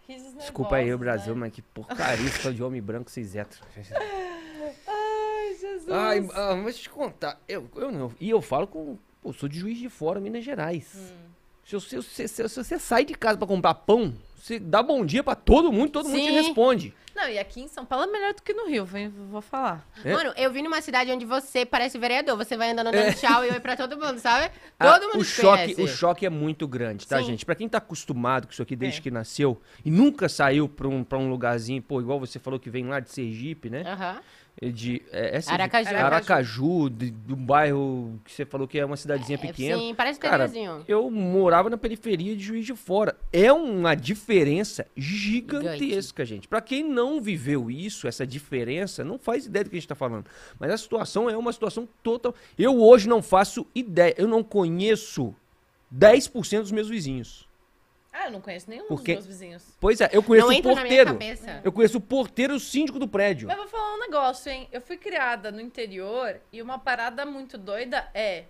Risos
Desculpa aí, o Brasil,
né?
mas que porcaria de homem branco cis hétero.
Ai, Jesus.
Ai, ah, mas te contar, eu, eu não. E eu falo com. Pô, sou de juiz de fora, Minas Gerais.
Hum.
Se, você, se, se- se você sai de casa pra comprar pão, você dá bom dia pra todo mundo, todo mundo te
Sim.
responde.
Não, e aqui em São Paulo é melhor do que no Rio, vem, vou falar.
É?
Mano, eu vim numa cidade onde você parece vereador. Você vai andando dando tchau e oi pra todo mundo, sabe?
Ah,
Todo mundo
o choque,
conhece.
o choque é muito grande, tá,
Sim.
gente? Pra quem tá acostumado com isso aqui desde
É.
que nasceu e nunca saiu pra um, pra um lugarzinho, pô, igual você falou que vem lá de Sergipe, né?
Aham.
De, é, é Sergipe?
Aracaju.
Aracaju, de, do bairro que você falou que é uma cidadezinha
É,
pequena.
Sim, parece
Cara,
Terezinho.
eu morava na periferia de Juiz de Fora. É uma diferença gigantesca, gente. Pra quem não viveu isso, essa diferença, não faz ideia do que a gente tá falando. Mas a situação é uma situação total. Eu hoje não faço ideia, eu não conheço 10% dos meus vizinhos.
Ah, eu não conheço nenhum
Porque-
dos meus vizinhos.
Pois é, eu conheço
Não
o
entra na minha
porteiro.
cabeça.
Eu conheço o porteiro o síndico do prédio.
Mas vou falar um negócio, hein? Eu fui criada no interior e uma parada muito doida é.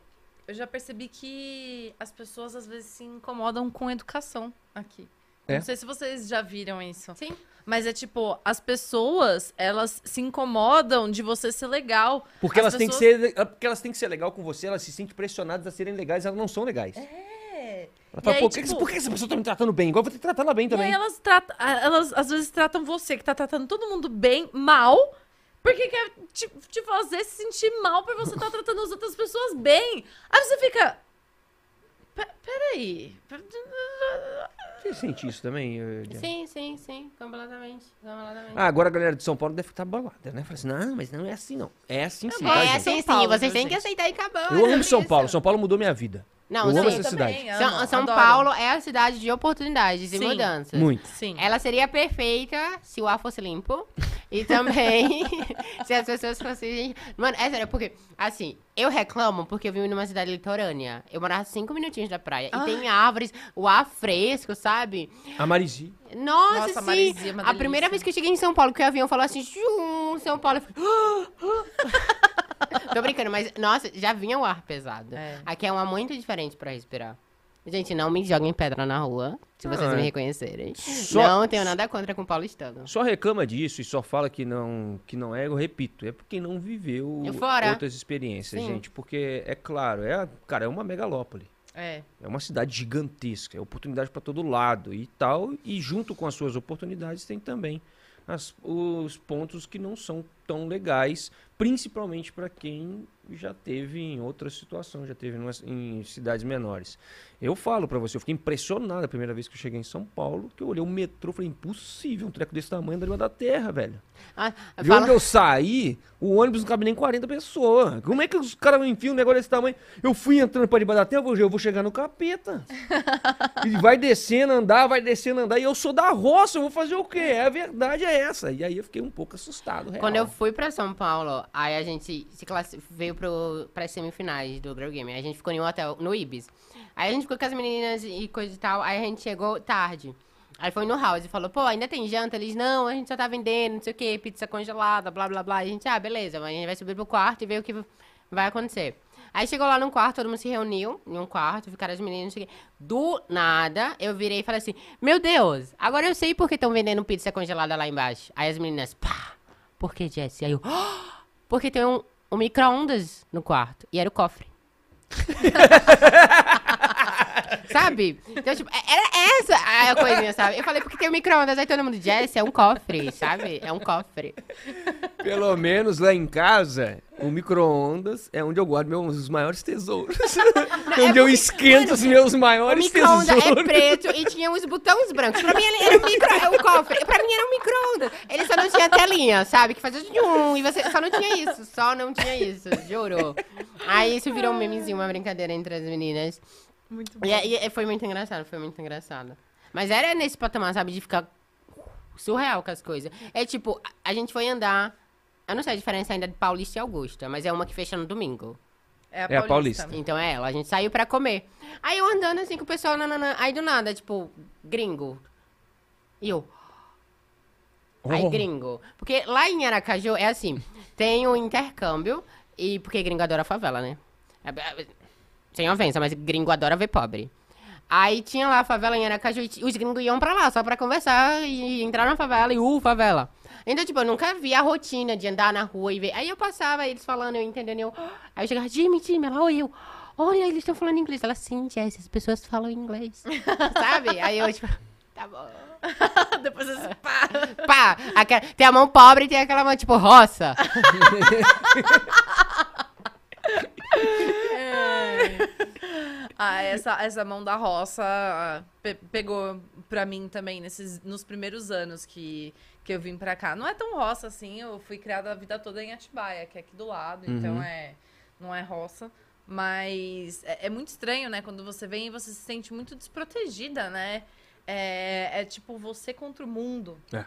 Eu já percebi que as pessoas às vezes se incomodam com educação aqui.
É?
Não sei se vocês já viram isso.
Sim.
Mas é tipo, as pessoas, elas se incomodam de você ser legal.
Porque
As
elas, têm que
pessoas-
ser, porque elas têm que ser legal com você, elas se sentem pressionadas a serem legais, elas não são legais.
É.
Ela
E
fala,
aí,
pô, por que-
tipo-
por que essa pessoa tá me tratando bem? Igual eu vou ter que tratar ela bem
E
também.
aí elas tratam, elas às vezes tratam você, que tá tratando todo mundo bem, mal, porque quer te, te fazer se sentir mal por você estar tratando as outras pessoas bem. Aí você fica. "Pe- Peraí.
Você sente isso também? Diana?
Sim, sim, sim. Completamente. completamente.
Ah, agora a galera de São Paulo deve estar balada, né? Fala assim, não, mas não é assim não. É assim sim,
gosto
tá,
é assim, sim. Vocês
viu,
têm que aceitar e acabar.
Eu amo
sobre
São
isso.
Paulo. São Paulo mudou minha vida.
Não,
eu amo
sim.
essa cidade.
também
São,
amo,
São
adoro.
Paulo é a cidade de oportunidades e
Sim.
mudanças.
Muito.
Sim.
Ela seria perfeita se o ar fosse limpo. E também se as pessoas fossem. Mano, é sério, porque, assim, eu reclamo porque eu vivo numa cidade litorânea. Eu morava cinco minutinhos da praia.
Ah.
E tem árvores, o ar fresco, sabe?
A Marizi.
Nossa,
Nossa,
sim.
Marizia é uma
a primeira vez que eu cheguei em São Paulo, que o avião falou assim, "Tchum", São Paulo, eu falei. Tô brincando, mas, nossa, já vinha o ar pesado.
É.
Aqui é um ar muito diferente pra respirar. Gente, não me joguem pedra na rua, se vocês
Ah,
me reconhecerem.
Só-
Não tenho nada contra com o paulistano.
Só reclama disso e só fala que não, que não é, eu repito, é porque não viveu
fora?
outras experiências,
Sim.
gente. Porque, é claro, é, cara, é uma megalópole.
É.
É uma cidade gigantesca, é oportunidade para todo lado e tal. E junto com as suas oportunidades tem também as- os pontos que não são tão legais, principalmente para quem já teve em outra situação, já teve em cidades menores. Eu falo para você, eu fiquei impressionado a primeira vez que eu cheguei em São Paulo, que eu olhei o metrô e falei, impossível, um treco desse tamanho da da terra, velho.
Ah,
De
fala-
onde eu saí, o ônibus não cabe nem 40 pessoas. Como é que os caras enfiam um negócio desse tamanho? Eu fui entrando pra debaixo da terra, eu vou- eu vou chegar no capeta. e vai descendo, andar, vai descendo, andar. E eu sou da roça, eu vou fazer o quê? A verdade é essa. E aí eu fiquei um pouco assustado, real.
Quando eu fui pra São Paulo, aí a gente se classi- veio pro, pras semifinais do Girl Game. Aí a gente ficou em um hotel, no Ibis. Aí a gente ficou com as meninas e coisa e tal. Aí a gente chegou tarde. Aí foi no house e falou, pô, ainda tem janta? Eles, não, a gente só tá vendendo, não sei o quê, pizza congelada, blá, blá, blá. A gente, ah, beleza, mas a gente vai subir pro quarto e ver o que vai acontecer. Aí chegou lá no quarto, todo mundo se reuniu em um quarto, ficaram as meninas, não sei o quê. Do nada, eu virei e falei assim, meu Deus, agora eu sei por que estão vendendo pizza congelada lá embaixo. Aí as meninas, pá, por que, Jessie? Aí eu, "Ah, porque tem um, um micro-ondas no quarto. E era o cofre. sabe? Então, tipo, era essa a coisinha, sabe? Eu falei, porque tem um micro-ondas, aí todo mundo, Jess, é um cofre, sabe? É um cofre.
Pelo menos lá em casa, o micro-ondas é onde eu guardo meus os maiores tesouros. onde eu esquento os meus
O
maiores
micro-ondas é
tesouros.
preto e tinha uns botões brancos. Pra mim, ele era um micro, é um cofre. Pra mim, era um micro-ondas. Ele só não tinha telinha, sabe? Que fazia um e você só não tinha isso. Só não tinha isso, juro. Aí isso virou um memezinho, uma brincadeira entre as meninas.
Muito bom.
E, aí, e foi muito engraçado, foi muito engraçado. Mas era nesse patamar, sabe, de ficar surreal com as coisas. É tipo, a, a gente foi andar. Eu não sei a diferença ainda de Paulista e Augusta, mas é uma que fecha no domingo.
É a
É a
Paulista.
Paulista.
Então é ela, a gente saiu pra comer. Aí eu andando assim com o pessoal, nananã, aí do nada, tipo, gringo. E eu. Aí
Oh.
gringo. Porque lá em Aracaju é assim, tem o intercâmbio, e porque gringo adora favela, né? Sem ofensa, mas gringo adora ver pobre. Aí tinha lá a favela em Aracaju e os gringos iam pra lá só pra conversar e entrar na favela e uh, favela. Então, tipo, eu nunca vi a rotina de andar na rua e ver. Aí eu passava, eles falando, eu entendendo, eu. Aí eu chegava, Jimmy, Jimmy, ela, oi, eu. Olha, eles estão falando inglês. Ela, sim, Jess, as pessoas falam inglês. Sabe? Aí eu, tipo, tá bom.
Depois você pá.
Pá, aquela- tem a mão pobre e tem aquela mão, tipo, roça.
Ah, essa, essa mão da roça ah, pe- pegou pra mim também nesses, nos primeiros anos que, que eu vim pra cá. Não é tão roça assim, eu fui criada a vida toda em Atibaia, que é aqui do lado, então é não é roça. Mas é, é muito estranho, né? Quando você vem e você se sente muito desprotegida, né? É, é tipo você contra o mundo.
É.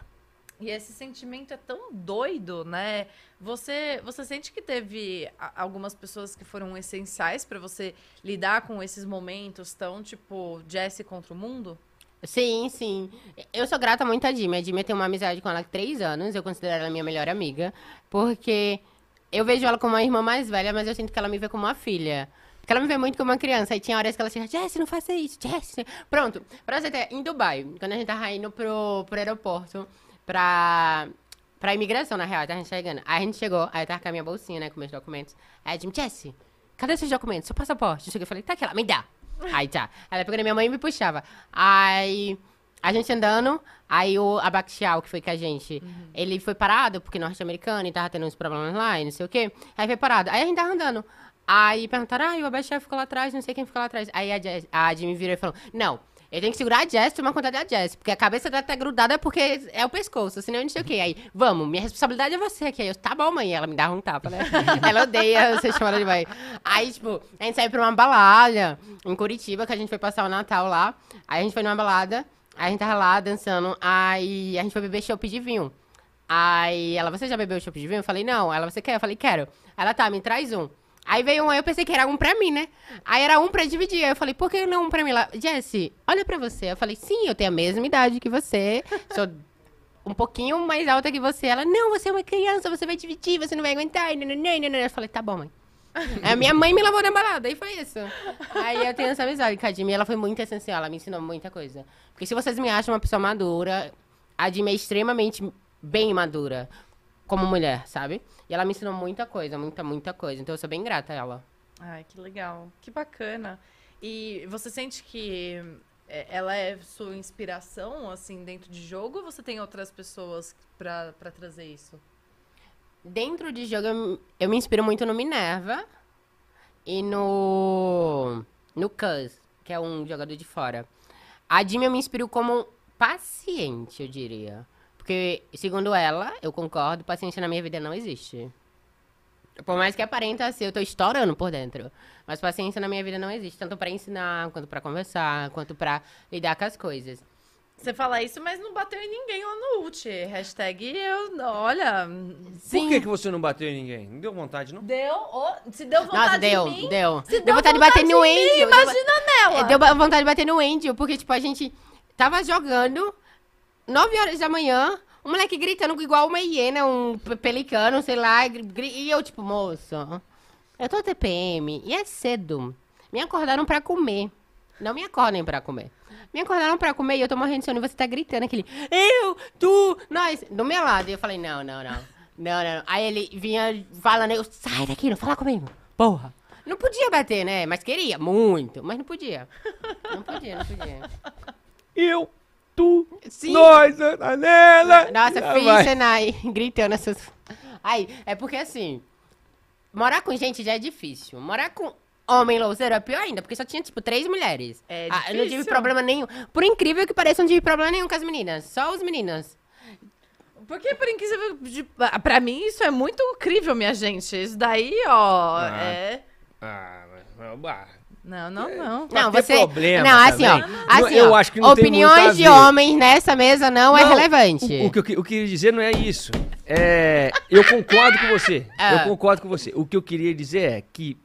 E esse sentimento é tão doido, né? Você, você sente que teve algumas pessoas que foram essenciais pra você lidar com esses momentos tão, tipo, Jesse contra o mundo?
Sim, sim. Eu sou grata muito a Jimmy. A Jimmy tem uma amizade com ela há três anos. Eu considero ela minha melhor amiga. Porque eu vejo ela como uma irmã mais velha, mas eu sinto que ela me vê como uma filha. Porque ela me vê muito como uma criança. Aí tinha horas que ela chega, Jess, não faça isso, Jess. Pronto. Pra você ter, em Dubai, quando a gente tava indo pro, pro aeroporto, pra, pra imigração, na real, tá? A gente chegando. Aí a gente chegou, aí eu tava com a minha bolsinha, né, com meus documentos. Aí a Jimmy, Jess, cadê seus documentos? Seu passaporte? Eu cheguei e falei, tá aqui, ela, me dá. Aí tá. Ela pegou na minha mãe e me puxava. Aí a gente andando, aí o Abaxial, que foi com a gente, ele foi parado, porque norte-americano e tava tendo uns problemas lá e não sei o quê. Aí foi parado. Aí a gente tava andando. Aí perguntaram, ah, o Abaxial ficou lá atrás, não sei quem ficou lá atrás. Aí a, a Jimmy virou e falou, não. Eu tenho que segurar a Jess e tomar conta da Jess. Porque a cabeça dela tá grudada porque é o pescoço, senão eu não sei o quê. Aí, vamos, minha responsabilidade é você aqui. Aí eu, tá bom, mãe. Ela me dá um tapa, né? ela odeia ser chamada de mãe. Aí, tipo, a gente saiu pra uma balada em Curitiba, que a gente foi passar o Natal lá. Aí a gente foi numa balada, aí a gente tava lá dançando. Aí a gente foi beber chopp de vinho. Aí ela, você já bebeu chopp de vinho? Eu falei, não. Ela, você quer? Eu falei, quero. Ela, tá, me traz um. Aí veio um, eu pensei que era um pra mim, né? Aí era um pra dividir. Aí eu falei, por que não um pra mim? Ela, Jessie, olha pra você. Eu falei, sim, eu tenho a mesma idade que você. Sou um pouquinho mais alta que você. Ela, não, você é uma criança, você vai dividir, você não vai aguentar. E e. Eu falei, tá bom, mãe. A minha mãe me lavou na balada, aí foi isso. Aí eu tenho essa amizade com a Jimmy, ela foi muito essencial, ela me ensinou muita coisa. Porque se vocês me acham uma pessoa madura, a Jimmy é extremamente bem madura como mulher, sabe? E ela me ensinou muita coisa, muita, muita coisa. Então eu sou bem grata a ela.
Ai, que legal. Que bacana. E você sente que é, ela é sua inspiração, assim, dentro de jogo? Ou você tem outras pessoas pra, pra trazer isso?
Dentro de jogo, eu, eu me inspiro muito no Minerva e no. no Cuz, que é um jogador de fora. A Jimmy eu me inspiro como paciente, eu diria. Porque, segundo ela, eu concordo, paciência na minha vida não existe. Por mais que aparenta ser, eu tô estourando por dentro. Mas paciência na minha vida não existe, tanto pra ensinar, quanto pra conversar, quanto pra lidar com as coisas.
Você fala isso, mas não bateu em ninguém lá no ult. Hashtag eu. Olha.
Por que, que você não bateu em ninguém? Não deu vontade, não?
Deu. ó, se deu vontade
Nossa, deu,
em mim.
deu.
Se
deu vontade de bater no
mim,
Angel. deu-
Imagina nela.
É, Deu ba- vontade de bater no Angel, porque, tipo, a gente tava jogando, 9 horas da manhã, um moleque gritando igual uma hiena, um pe- pelicano, sei lá. E eu, tipo, moço, eu tô TPM e é cedo. Me acordaram pra comer. Não me acordem pra comer. Me acordaram pra comer e eu tô morrendo de sono e você tá gritando aquele eu, tu, nós, do meu lado. E eu falei, não, não, não. Não, não. Aí ele vinha falando, eu, sai daqui, não fala comigo. Porra. Não podia bater, né? Mas queria, muito. Mas não podia. Não podia, não podia.
Eu, tu,
Sim.
nós, a nela.
Nossa,
vai.
Senai, gritando essas. Aí, é porque assim, morar com gente já é difícil. Morar com homem louzeiro é pior ainda, porque só tinha, tipo, três mulheres.
É
Ah, eu não tive problema nenhum. Por incrível que pareça, eu não tive problema nenhum com as meninas. Só os meninos.
Porque, por incrível, de- pra mim, isso é muito incrível, minha gente. Isso daí, ó,
Ah.
é...
Ah, mas-.
Não, não, não.
Pra
não,
ter
você.
problema
não, assim, ó.
também,
Assim,
eu
ó,
acho que não
opiniões de homens nessa mesa não, é
Não,
relevante.
O, o que eu, que- eu queria dizer não é isso. É, eu concordo com você.
Ah.
Eu concordo com você. O que eu queria dizer é que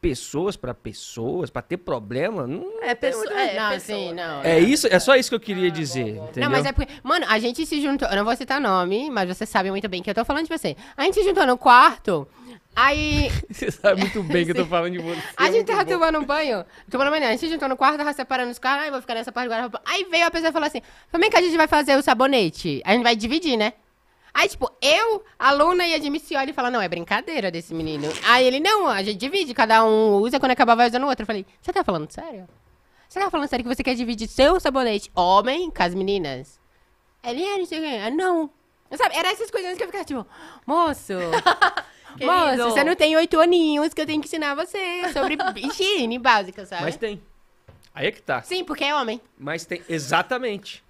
pessoas pra pessoas, pra ter problema, não
É, pessoa, é,
não,
pessoa.
sim, não.
é isso, é só isso que eu queria dizer, entendeu?
Não, mas é porque. Mano, a gente se juntou. Eu não vou citar nome, mas você sabe muito bem que eu tô falando de você. A gente se juntou no quarto. Aí.
Você sabe muito bem que eu tô falando de você.
A gente tava
bom.
tomando banho. Tomando banho. A gente se juntou no quarto, tava separando os caras. Ai, vou ficar nessa parte do guarda-roupa. Aí veio a pessoa e falou assim: é que a gente vai fazer o sabonete? A gente vai dividir, né? Aí, tipo, eu, a Luna e a Jimmy se olham e falam, não, é brincadeira desse menino. Aí ele, não, a gente divide, cada um usa, quando acabar vai usando o outro. Eu falei, você tá falando sério? Você tá falando sério que você quer dividir seu sabonete homem com as meninas? Ele, é, não sei o quê. Não. Sabe, era essas coisinhas que eu ficava, tipo, moço...
Querido.
Moço, você não tem oito aninhos que eu tenho que ensinar você sobre higiene básica, sabe?
Mas tem. Aí é que tá.
Sim, porque é homem.
Mas tem, exatamente.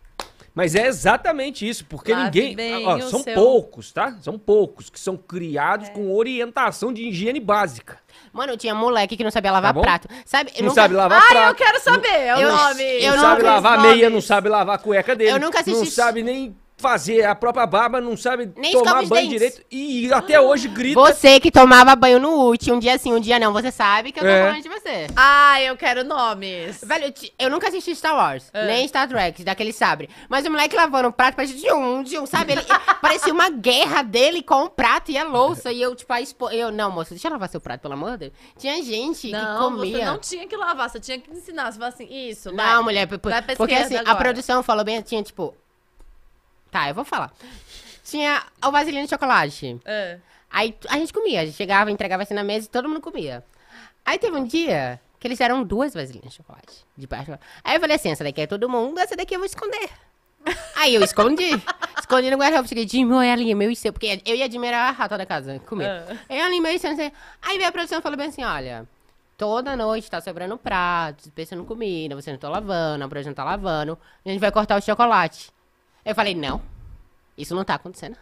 Mas é exatamente isso, porque
Lave
ninguém. ó, são
seu-
poucos, tá? São poucos que são criados com orientação de higiene básica.
Mano, tinha moleque que não sabia lavar
Tá
prato. Sabe?
Não
nunca-
sabe lavar prato.
eu quero saber, é o
eu-
nome.
eu
não
não
sabe lavar meia, não sabe lavar a cueca dele.
Eu nunca assisti
Não sabe nem fazer a própria barba, não sabe
Nem
tomar banho
dentes.
direito. E até hoje grita.
Você que tomava banho no último, um dia sim, um dia não. Você sabe que eu tô
É.
falando de você.
Ai, eu quero nomes.
Velho, eu, ti- eu nunca assisti Star Wars,
É.
nem Star Trek, daquele sabre. Mas o moleque lavando o prato, parecia de um, de um, sabe? Ele, parecia uma guerra dele com o prato e a louça. E eu, tipo, a expo... eu, não, moço, deixa eu lavar seu prato, pelo amor de Deus. Tinha gente
Não,
que
você
comia.
não tinha que lavar, você tinha que ensinar. Você fala assim, isso,
Não,
vai.
mulher,
Vai
porque assim,
esquerda
a
agora.
produção falou bem, tinha tipo. Tá, eu vou falar. Tinha o vaselina de chocolate.
É.
Aí a gente comia, a gente chegava, entregava assim na mesa e todo mundo comia. Aí teve um dia que eles eram duas vasilhinhas de chocolate. De baixo. Aí eu falei assim: essa daqui é todo mundo, essa daqui eu vou esconder. Aí eu escondi. escondi no guarda-roupa. Cheguei, Jimmy, olha ali, é meu e seu. Porque eu e a Jimmy era a rata da casa, comer.
Ah.
Eu ali, meu e seu, não sei. Aí veio a produção e falou bem assim: olha. Toda noite tá sobrando prato, pensando comida, você não tá lavando, a produção não tá lavando. A gente vai cortar o chocolate. Eu falei, não. Isso não tá acontecendo.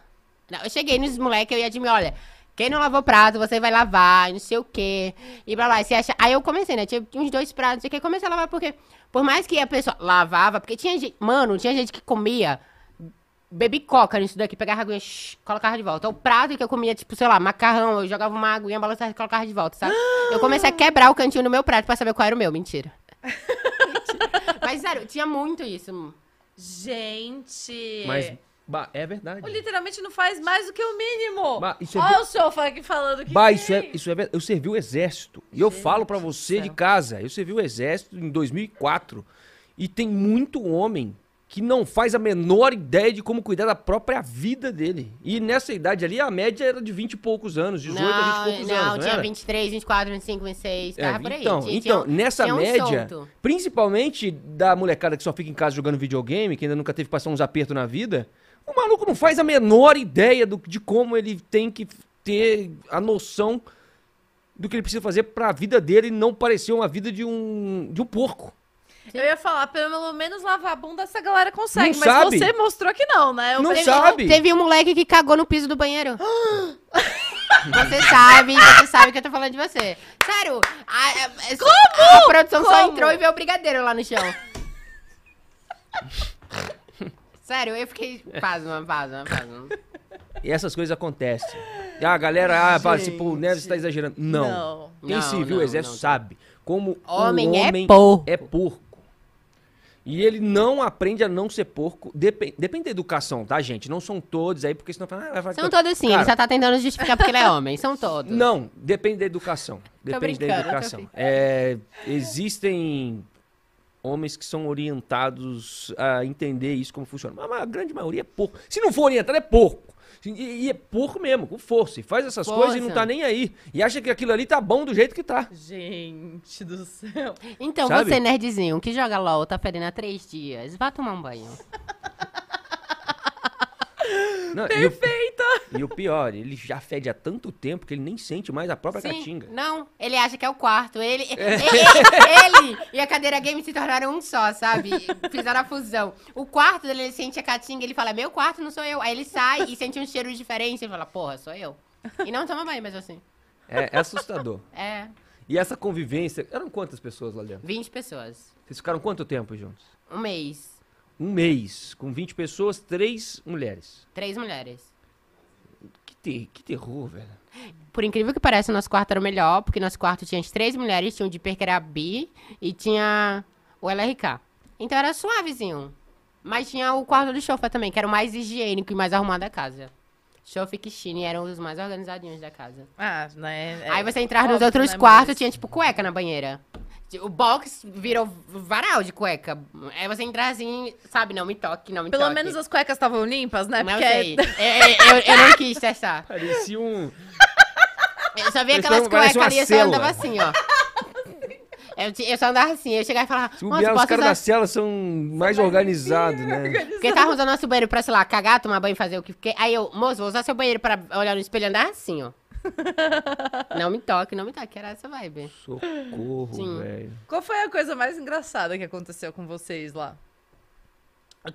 Não, eu cheguei nos moleques, eu ia de olha, quem não lavou prato, você vai lavar, e não sei o quê. E blá blá. e Você acha... Aí eu comecei, né? Tinha uns dois pratos, o quê. Comecei a lavar porque, por mais que a pessoa lavava, porque tinha gente. Mano, tinha gente que comia baby coca nisso daqui, pegava aguinha, shh, colocava de volta. O prato que eu comia, tipo, sei lá, macarrão, eu jogava uma aguinha, balançava e colocava de volta, sabe? Eu comecei a quebrar o cantinho do meu prato pra saber qual era o meu. Mentira. Mentira. Mas sério, tinha muito isso.
Gente.
Mas bah, é verdade.
Literalmente não faz mais do que o mínimo.
Bah, isso é
Olha
ver-
o senhor aqui falando que.
Bah, isso é, isso é verdade. Eu servi o exército. E eu falo pra você de casa, eu servi o exército em 2004. E tem muito homem que não faz a menor ideia de como cuidar da própria vida dele. E nessa idade ali, a média era de 20 e poucos anos, 18 a 20 e poucos
não,
anos, não
tinha
era?
23, 24, 25, 26,
É,
tava por aí.
então,
Tinha-
então
tinha
nessa
tinha um
média,
solto.
principalmente da molecada que só fica em casa jogando videogame, que ainda nunca teve que passar uns apertos na vida, o maluco não faz a menor ideia do, de como ele tem que ter a noção do que ele precisa fazer pra vida dele não parecer uma vida de um, de um porco.
Eu ia falar, pelo menos lavar a bunda essa galera consegue.
Não
mas
sabe.
você mostrou que não, né? Eu
Não
falei,
sabe.
Teve um moleque que cagou no piso do banheiro. você sabe, você sabe que eu tô falando de você. Sério. A, a- Como? A produção só
Como?
entrou e viu o brigadeiro lá no chão. Sério, eu fiquei... Pasma, pasma, pasma.
E essas coisas acontecem. E a galera ah, fala assim, pô, o Neves tá exagerando. Não.
Não.
Quem
Não,
se viu
não,
o exército
não.
sabe como
Homem
um
é
homem
porco.
é porco. E ele não aprende a não ser porco. Depen- depende da educação, tá, gente? Não são todos aí, porque senão fala, ah, vai
São todos sim,
Cara,
ele só tá tentando justificar porque ele é homem. São todos.
Não, depende da educação. Depende da educação. É, existem homens que são orientados a entender isso como funciona. Mas a grande maioria é porco. Se não for orientado, é porco. E, e é porco mesmo, com força. E faz essas
Força.
coisas e não tá nem aí. E acha que aquilo ali tá bom do jeito que tá.
Gente do céu.
Então,
Sabe?
você, nerdzinho, que joga LOL, tá fedendo há três dias, vá tomar um banho.
Não, Perfeita! E o, e pior, ele já fede há tanto tempo que ele nem sente mais a própria
Sim,
caatinga.
não, ele acha que é o quarto. Ele, ele, ele e a cadeira game se tornaram um só, sabe? Fizeram a fusão. O quarto dele, ele sente a caatinga, ele fala, meu quarto não sou eu. Aí ele sai e sente um cheiro diferente, ele fala, porra, sou eu. E não toma banho, mas assim.
É, é assustador.
É,
E essa convivência. Eram quantas pessoas lá dentro?
20 pessoas.
Vocês ficaram quanto tempo juntos?
Um mês.
Um mês. Com 20 pessoas, três mulheres.
Três mulheres.
Que, ter- que terror, velho.
Por incrível que pareça, o nosso quarto era o melhor, porque nosso quarto tinha as três mulheres, tinha o de que era Bi e tinha o LRK. Então era suavezinho. Mas tinha o quarto do Chofa também, que era o mais higiênico e mais arrumado da casa. Chofa e Kishine eram os mais organizadinhos da casa.
Ah, né? é
Aí você entrava nos outros
né,
quartos,
mas-
tinha tipo cueca na banheira. O box virou varal de cueca. Aí você entrava assim, sabe, não me toque, não me
Pelo
toque.
menos as cuecas estavam limpas, né?
Não
Porque
sei. Eu, eu- eu não quis testar.
Parecia um.
Eu só
Eles
aquelas cuecas ali e eu só andava assim, ó. Eu, eu só andava assim, eu chegava e falava,
Se bobear, os caras
usar...
da cela são mais organizados, né?
Porque tava usando nosso banheiro pra, sei lá, cagar, tomar banho, fazer o que... Aí eu, moço, vou usar seu banheiro pra olhar no espelho e andar assim, ó. Não me toque, não me toque, era essa vibe.
Socorro, velho.
Qual foi a coisa mais engraçada que aconteceu com vocês lá?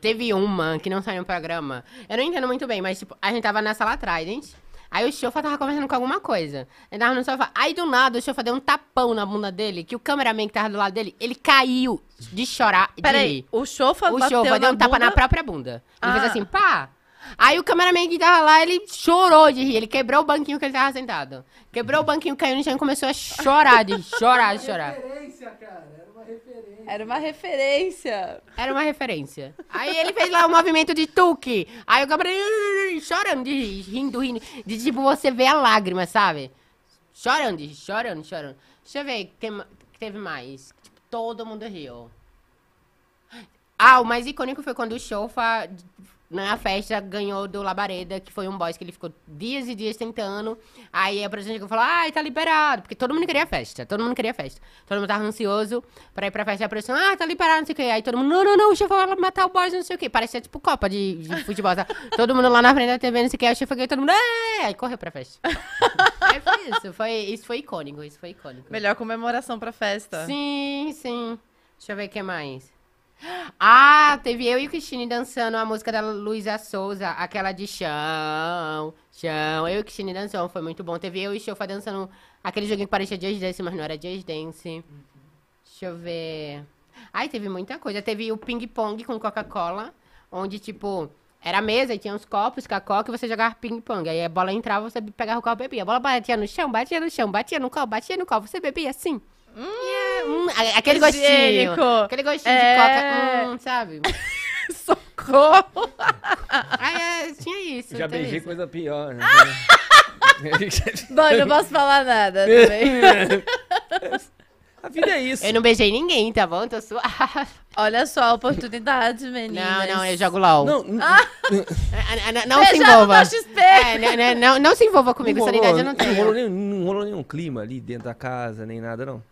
Teve uma que não saiu no programa. Eu não entendo muito bem, mas, tipo, a gente tava na sala atrás, gente. Aí o Chofa tava conversando com alguma coisa. Ele tava no sofá. Aí do nada o Chofa deu um tapão na bunda dele, que o cameraman que tava do lado dele, ele caiu de chorar, de
Peraí,
rir.
o Chofa
O
bateu
Chofa deu um tapa
bunda?
na própria bunda. Ele
Ah.
fez assim, pá. Aí o cameraman que tava lá, ele chorou de rir. Ele quebrou o banquinho que ele tava sentado. Quebrou o banquinho, caiu no chão e começou a chorar, de chorar, de chorar.
Referência, cara. Era uma referência.
Era uma referência.
Era uma referência. Aí ele fez lá o movimento de tuque. Aí o cameraman chorando, de rir, rindo, rindo. De tipo, você vê a lágrima, sabe? Chorando, de rir, chorando, chorando. Deixa eu ver, ma- que teve mais? Tipo, todo mundo riu. Ah, o mais icônico foi quando o Chofa, na festa, ganhou do Labareda, que foi um boss que ele ficou dias e dias tentando. Aí a produção falou, ai, tá liberado. Porque todo mundo queria festa, todo mundo queria festa. Todo mundo tava ansioso pra ir pra festa. E a produção, ah, tá liberado, não sei o quê. Aí todo mundo, não, não, não, o Chofa vai matar o boss, não sei o quê. Parecia tipo Copa de, de futebol, tá? Todo mundo lá na frente da TV, não sei o quê. Aí o Chofa ganhou, todo mundo, é! Aí correu pra festa. aí foi isso, foi, isso foi icônico, isso foi icônico.
Melhor comemoração pra festa.
Sim, sim. Deixa eu ver o que mais. Ah, teve eu e o Cristine dançando a música da Luísa Souza, aquela de chão, chão. Eu e o Cristine dançando, foi muito bom. Teve eu e o Chofa dançando aquele joguinho que parecia Just Dance, mas não era Just Dance. Deixa eu ver. Ai, teve muita coisa. Teve o ping-pong com Coca-Cola, onde, tipo, era mesa e tinha uns copos com a Coca e você jogava ping-pong. Aí a bola entrava, você pegava o copo e bebia. A bola batia no chão, batia no chão, batia no copo, batia no copo. Você bebia assim. Yeah, hum, aquele gostinho.
higiênico.
Aquele gostinho
É.
de coca, hum, sabe?
Socorro!
Aí é, tinha isso.
Já beijei
isso.
coisa pior, né?
Bom, eu não posso falar nada também.
a vida é isso.
Eu não beijei ninguém, tá bom? Tô suave.
Olha só a oportunidade, meninas.
Não, não, eu jogo LOL.
Não, não,
Ah, ah, Não, não se envolva. É, não, não, não, não se envolva comigo,
não
essa
rolou,
idade eu não
não, rolou
tenho.
nenhum, não rolou nenhum clima ali dentro da casa, nem nada, não.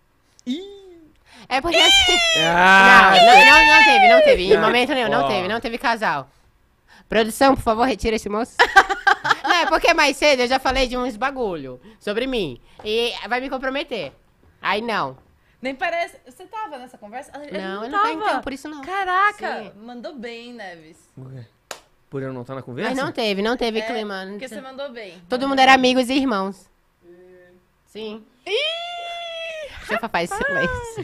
É porque assim.
Ah,
Não, não, não, não teve, não teve. Em momento nenhum, não teve, não teve casal. Produção, por favor, retira esse moço. não, é porque mais cedo eu já falei de uns bagulho sobre mim. E vai me comprometer. Aí não.
Nem parece. Você tava nessa conversa? Ele
Não, eu
tava.
não tenho tempo por isso não.
Caraca,
Sim.
mandou bem, Neves.
Por eu não estar na conversa?
Mas não teve, não teve
É,
clima.
Porque você mandou bem.
Todo mundo era amigos e irmãos. Sim. Deixa eu faz silêncio.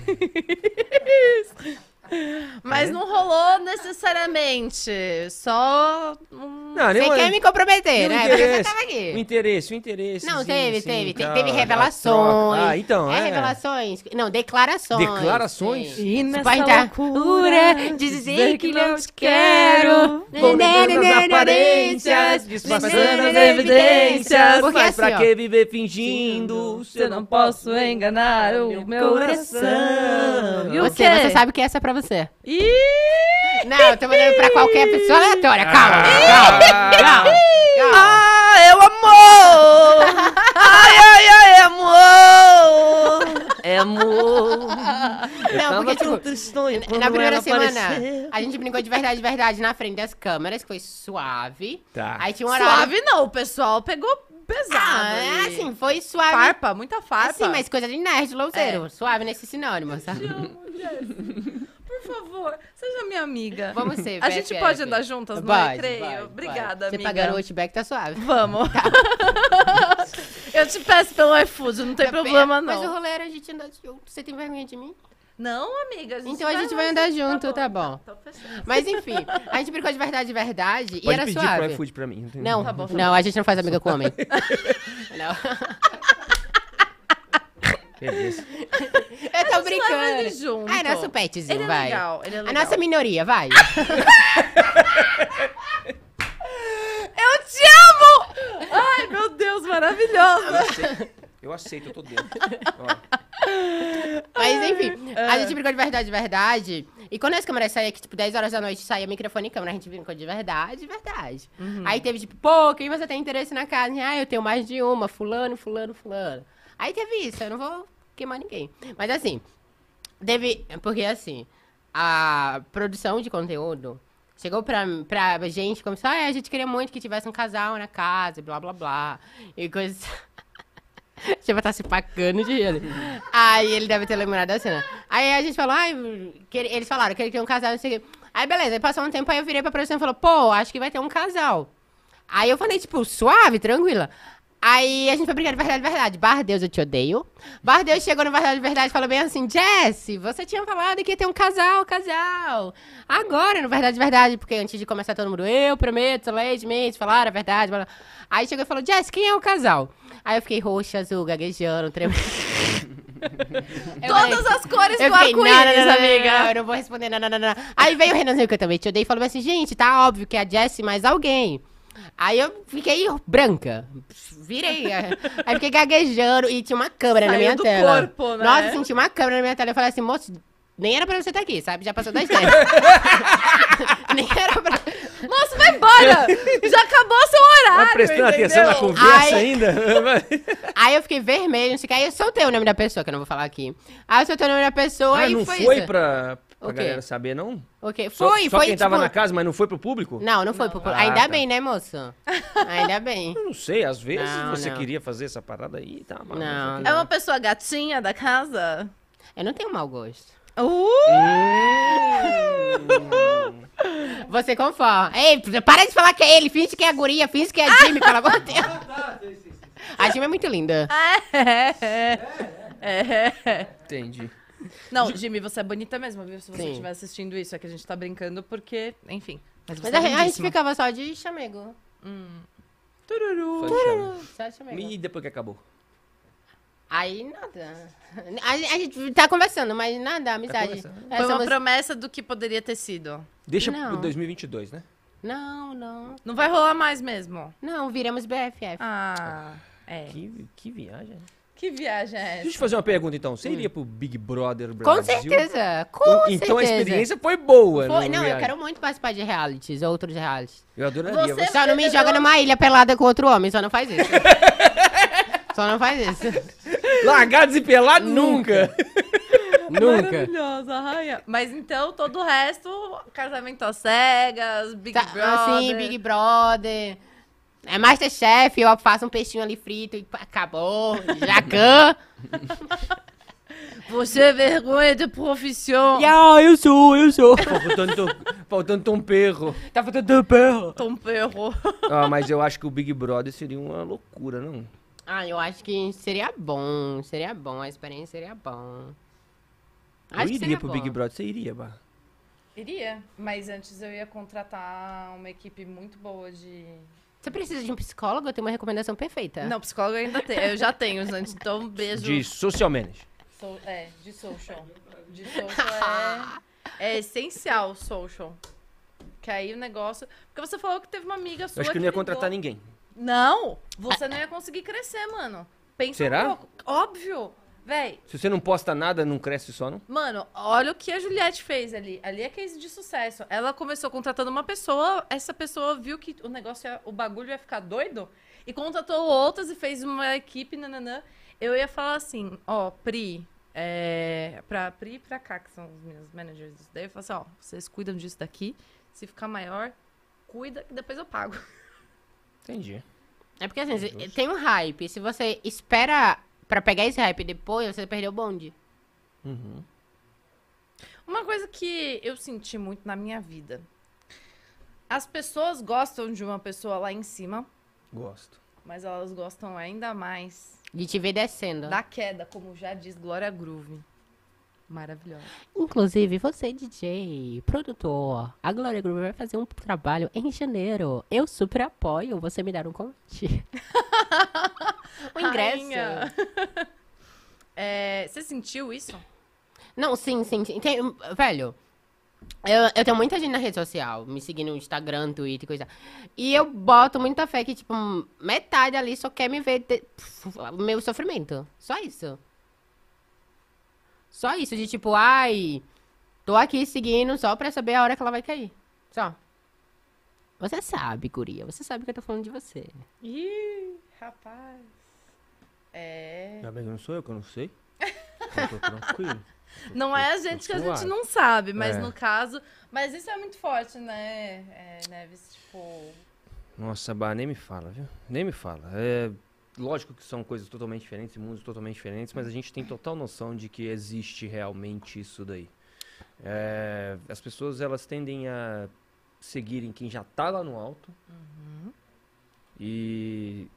Mas não rolou necessariamente. Só. um-
Não,
Você quer me comprometer, né? Você tava
O
aqui.
interesse, o interesse.
Não,
sim,
teve,
sim,
teve. Te-
tá,
teve revelações.
Ah, então,
é.
é.
revelações. Não, declarações.
Declarações?
Sim.
E nessa
dar
loucura,
dizer que não te quero.
Vou negando as aparências, disfarçando as evidências.
Porque
Mas
assim,
pra
ó,
que viver fingindo?
Se eu não posso enganar o meu coração. E o
Você, você sabe que essa é pra você.
Ih!
Não, eu tô mandando pra qualquer pessoa aleatória. Calma,
Ah.
calma, calma. calma.
Ah, eu amor! ai, ai, ai, amor!
É amor.
Não, porque, tipo,
tristonho
Na primeira semana, a gente brincou de verdade, de verdade, na frente das câmeras, que foi suave.
Tá.
Aí tinha um horário.
Suave não, o pesal pegou pesado.
Ah, é
ali.
assim, foi suave.
Farpa, muita farpa.
Assim, mas coisa de nerd, louzeiro. Suave nesse sinônimo, sabe?
Por favor, seja minha amiga.
Vamos ser,
A gente pode andar juntas no
Pode,
recreio?
pode,
Obrigada,
pode. Você
amiga.
pagando o Outback, tá suave.
Vamos. eu te peço pelo iFood, não tem problema
Mas o
não.
rolê era a gente andar junto. Você tem vergonha de mim?
Não, amiga. A gente
Então a gente vai andar junto, tá bom.
Então, fechou.
Mas enfim, a gente brincou de verdade, de verdade. e
Pode
era
pedir
suave.
pro iFood pra mim. entendeu?
Não,
Tá bom, tá
não, a gente não faz amiga com homem. não.
Beleza.
Eu tô
leva ele
brincando.
junto.
Ai, nosso petzinho,
Ele é
vai.
legal, ele é
A
legal.
nossa minoria, vai.
Eu te amo! Ai, meu Deus, maravilhosa.
Eu aceito, eu tô dentro. Ó,
Mas enfim, a gente brincou de verdade, de verdade. E quando as câmeras saíam, que tipo, 10 horas da noite saía microfone e câmera, a gente brincou de verdade, de verdade. Aí teve tipo, pô, quem você tem interesse na casa? Ah, eu tenho mais de uma, fulano, fulano, fulano. Aí teve isso, eu não vou queimar ninguém. Mas assim, teve. Porque assim, a produção de conteúdo chegou pra, pra gente, começou, ah, a gente queria muito que tivesse um casal na casa, blá blá blá. E coisas. Já vai estar se pacando de rir. Aí ele deve ter lembrado da cena. Aí a gente falou, ai, eles falaram que ele queria um casal, não sei o quê. Aí beleza, aí passou um tempo, aí eu virei pra produção e falou, pô, acho que vai ter um casal. Aí eu falei, tipo, suave, tranquila. Aí a gente foi brincar de verdade, de verdade. Bar Deus, eu te odeio. Bar Deus chegou no Verdade, de verdade e falou bem assim, Jesse, você tinha falado que ia ter um casal, casal. Agora, no Verdade, de verdade, porque antes de começar todo mundo, eu prometo, legalmente, falar a verdade. blá, blá. Aí chegou e falou, Jesse, quem é o casal? Aí eu fiquei roxa, azul, gaguejando, tremendo. Falei-
Todas as cores do arco-íris, amiga.
Não, eu não vou responder, não, não, não, não. Aí veio o Renanzinho, que eu também te odeio, e falou assim, gente, tá óbvio que é a Jessie mais alguém. Aí eu fiquei branca. Virei. Aí fiquei gaguejando e tinha uma câmera na
Saiu
minha
do
tela.
corpo, né?
Nossa, senti uma câmera na minha tela. Eu falei assim, moço, nem era pra você estar aqui, sabe? Já passou das 10. nem era pra...
Moço, vai embora! Já acabou seu horário,
Tá prestando
entendeu?
atenção na conversa
Ai.
ainda?
Aí eu fiquei vermelho, não sei o que. Aí eu soltei o nome da pessoa, que eu não vou falar aqui. Aí eu soltei o nome da pessoa
Ah,
e
não
foi,
foi
isso.
pra, pra
O quê?
galera saber, não?
Ok,
Só-
foi,
só
foi,
quem tava
tipo-
na casa, mas não foi pro público?
Não, não foi. pro-
Ah,
Ainda
tá.
bem, né, moço? Ainda bem.
Eu não sei, às vezes
Não,
você
não.
queria fazer essa parada aí, tá? mas
Não,
não.
É uma pessoa gatinha da casa?
Eu não tenho mau gosto.
Uh!
Você conforma. Ei, para de falar que é ele. Finge que é a guria, finge que é a Jimmy, pelo amor de Deus. A Jimmy é muito linda.
É. É.
Entendi.
Não, Jimmy, você é bonita mesmo, viu? Se você
Sim.
estiver assistindo isso, é que a gente tá brincando porque, enfim. Mas você
Mas
é
a, a gente
lindíssima.
ficava só de chamego.
Tururu.
Foi chama.
Só de chamego.
E depois que acabou?
Aí nada. A, a gente tá conversando, mas nada, amizade.
conversando.
É,
Foi uma
somos-
promessa do que poderia ter sido.
Deixa
Não.
pro 2022, né?
Não, não.
Não vai rolar mais mesmo.
Não, viramos BFF.
Ah, é.
Que, que viagem.
Que viagem é
Deixa eu
essa?
te fazer uma pergunta, então. Você iria pro Big Brother Brasil?
Com certeza, com
Então,
certeza.
então a experiência foi boa,
Foi-
no
Não, eu
reality.
quero muito participar de realities, outros realities.
Eu adoraria.
Você-
Você...
Só não me joga numa ilha pelada com outro homem, só não faz isso. só não faz isso.
Largados e pelados nunca.
Nunca.
Maravilhosa, raia. Mas então, todo o resto, casamento às cegas, Big
Tá,
Brother.
assim, Big Brother. É Masterchef, eu faço um peixinho ali frito e acabou. Jacan.
Você é vergonha de profissão.
ah, eu sou, eu sou.
faltando, tom, faltando tom perro.
Tá faltando perro.
Tom Perro.
Ah, mas eu acho que o Big Brother seria uma loucura, não?
Ah, eu acho que seria bom, seria bom, a experiência seria bom.
Eu
Acho
iria
seria
pro
bom.
Big Brother. Você iria, Bah?
Iria, mas antes eu ia contratar uma equipe muito boa de.
Você precisa de um psicólogo? Eu tenho uma recomendação perfeita.
Não, psicólogo eu ainda tenho. Eu já tenho, antes, então um beijo.
De social manager.
So- é, de social. De social é, é essencial, social. Que aí o negócio. Porque você falou que teve uma amiga sua.
Eu acho que eu não ia
ligou.
contratar ninguém.
Não! Você não ia conseguir crescer, mano. Pensa
Será?
um pouco. Óbvio! Véi,
Se você não posta nada, não cresce só, não?
Mano, olha o que a Juliette fez ali. Ali é case de sucesso. Ela começou contratando uma pessoa, essa pessoa viu que o negócio, ia, o bagulho ia ficar doido e contratou outras e fez uma equipe, nananã. Eu ia falar assim, ó, Pri, é, pra Pri e pra cá, que são os meus managers. Daí eu falo assim, ó, vocês cuidam disso daqui. Se ficar maior, cuida que depois eu pago.
Entendi.
É porque assim, tem um hype. Se você espera pra pegar esse hype depois, você perdeu o bonde.
Uhum.
Uma coisa que eu senti muito na minha vida. As pessoas gostam de uma pessoa lá em cima,
Gosto.
mas elas gostam ainda mais
De te ver descendo.
da queda, como já diz Glória Groove. Maravilhosa.
Inclusive, você, DJ, produtor, a Glória Groove vai fazer um trabalho em janeiro. Eu super apoio você me dar um convite. o ingresso.
É, você sentiu isso?
Não, sim, sim. sim. Tem- velho, eu, eu tenho muita gente na rede social, me seguindo no Instagram, Twitter, coisa. E eu boto muita fé que, tipo, metade ali só quer me ver de- meu sofrimento. Só isso. Só isso, de tipo, ai, tô aqui seguindo só pra saber a hora que ela vai cair. Só. Você sabe, guria, você sabe que eu tô falando de você.
Ih, rapaz. É.
Ainda bem que não sou eu, que eu não sei. Eu tô tranquilo.
Não é a gente que a gente não sabe, mas
É.
no caso. Mas isso é muito forte, né, é, Neves? Tipo.
Nossa, Bah, nem me fala, viu? Nem me fala. É lógico que são coisas totalmente diferentes, mundos totalmente diferentes, mas a gente tem total noção de que existe realmente isso daí. É, as pessoas elas tendem a seguirem quem já tá lá no alto e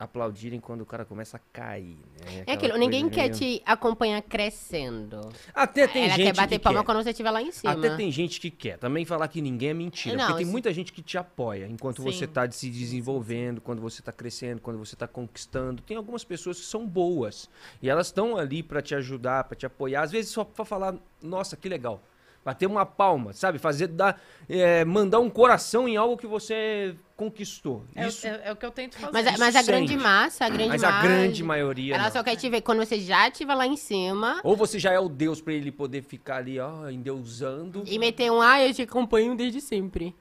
aplaudirem quando o cara começa a cair. Né?
É aquilo, ninguém
coisa
quer
meio-
te acompanhar crescendo.
Até tem
Ela
gente
quer bater
que
palma
quer.
quando você estiver lá em cima.
Até tem gente que quer. Também falar que ninguém é mentira.
Não,
porque tem
isso-
muita gente que te apoia enquanto você
Sim.
tá se desenvolvendo, quando você tá crescendo, quando você tá conquistando. Tem algumas pessoas que são boas. E elas estão ali pra te ajudar, pra te apoiar. Às vezes só pra falar, nossa, que legal. Bater uma palma, sabe? Fazer, dar, é, mandar um coração em algo que você conquistou.
É, o-
Isso,
é- é o que eu tento fazer.
Mas, a- mas a grande massa, a grande
mas
massa.
a grande maioria
Ela
não.
só quer te ver quando você já estiver lá em cima
Ou você já é o Deus pra ele poder ficar ali, ó, endeusando.
e meter um, ah, eu te acompanho desde sempre.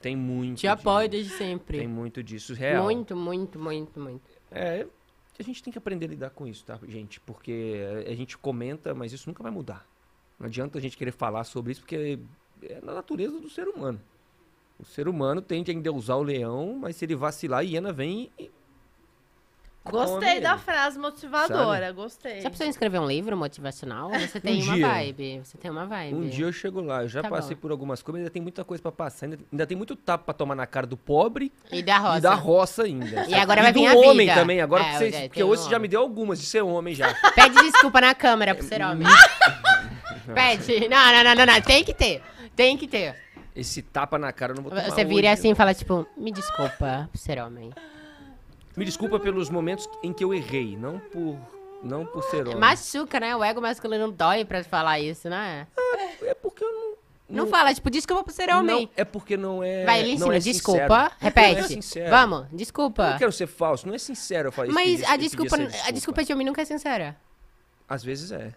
Tem muito
Te apoio
disso.
desde sempre.
Tem muito disso, real.
Muito, muito, muito, muito.
É, a gente tem que aprender a lidar com isso, tá, gente? Porque a gente comenta, mas isso nunca vai mudar. Não adianta a gente querer falar sobre isso, porque é na natureza do ser humano. O ser humano tende a endeusar o leão, mas se ele vacilar, a hiena vem e...
Gostei
come
da frase motivadora, gostei.
Já precisou escrever um livro motivacional? Você tem uma
dia.
vibe. Você tem uma vibe.
Um dia eu chego lá, eu já
Tá
passei
bom.
por algumas coisas, ainda tem muita coisa pra passar, ainda, ainda tem muito tapa pra tomar na cara do pobre
E da roça.
e da roça ainda.
E agora vai
do
vir a
homem também, agora
É,
pra vocês,
é,
porque
tem
hoje
um
você já me deu algumas de ser homem já.
Pede desculpa na câmera pro ser homem. Pede. Não, não, não, não, não. Tem que ter. Tem que ter.
Esse tapa na cara eu não vou tomar
Você vira
hoje.
assim e fala, tipo, me desculpa por ser homem.
Me desculpa pelos momentos em que eu errei, não por não por ser homem.
Machuca, né? O ego masculino dói pra falar isso, né?
é porque eu não
Não fala, tipo, desculpa por ser homem.
Não, é porque não é
Vai, ele
não
ensina,
é
desculpa,
sincero. Não é
repete.
sincero.
Vamos,
Eu
desculpa.
não quero ser falso, não é sincero eu falar isso.
Mas
pedir-
a desculpa, a desculpa de homem nunca é sincera.
Às vezes é.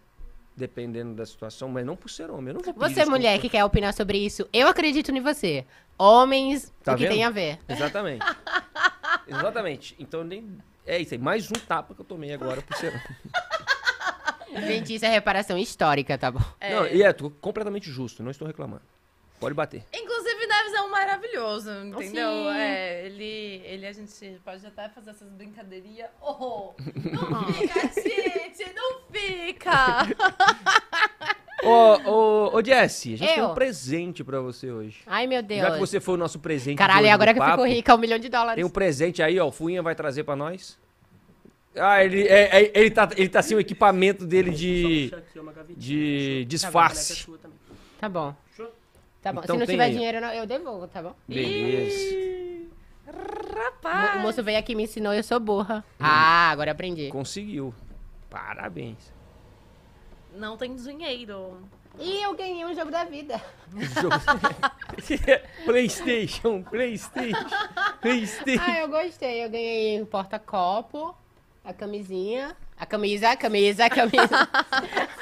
Dependendo da situação, mas não por ser homem. Eu não vou pedir
Você,
desculpa.
mulher, que quer opinar sobre isso, eu acredito em você. Homens,
Tá
o que
vendo?
tem a ver?
Exatamente. Exatamente. Então nem. É isso aí. Mais um tapa que eu tomei agora por ser homem.
Gente, isso é reparação histórica, tá bom?
Não, e é, tô completamente justo, não estou reclamando. Pode bater.
Inclusive, é maravilhoso, entendeu?
sim.
É, ele, ele, a gente pode até fazer essas brincadeirinhas. Oh, não fica, gente, não fica!
Ô, ô, ô, Jesse, a gente tem
Eu?
um presente pra você hoje.
Ai, meu Deus.
Já que você foi o nosso presente.
Caralho,
hoje
e agora que eu fico
papo,
rica, um milhão de dólares.
Tem um presente aí, ó. O Fuinha vai trazer pra nós. Ah, ele, é, é- ele, tá, ele tá sem o equipamento dele de, de disfarce.
Tá bom. Tá bom.
Então
Se não tiver
aí.
dinheiro, eu devolvo, tá bom?
Beleza.
Ih,
O
Rapaz.
o moço veio aqui e me ensinou, eu sou burra. Ah, agora aprendi.
Conseguiu. Parabéns.
Não tem dinheiro.
E eu ganhei um jogo da vida.
PlayStation, PlayStation, PlayStation.
Ah, eu gostei. Eu ganhei um porta-copo, a camisinha. A camisa, a camisa, a camisa.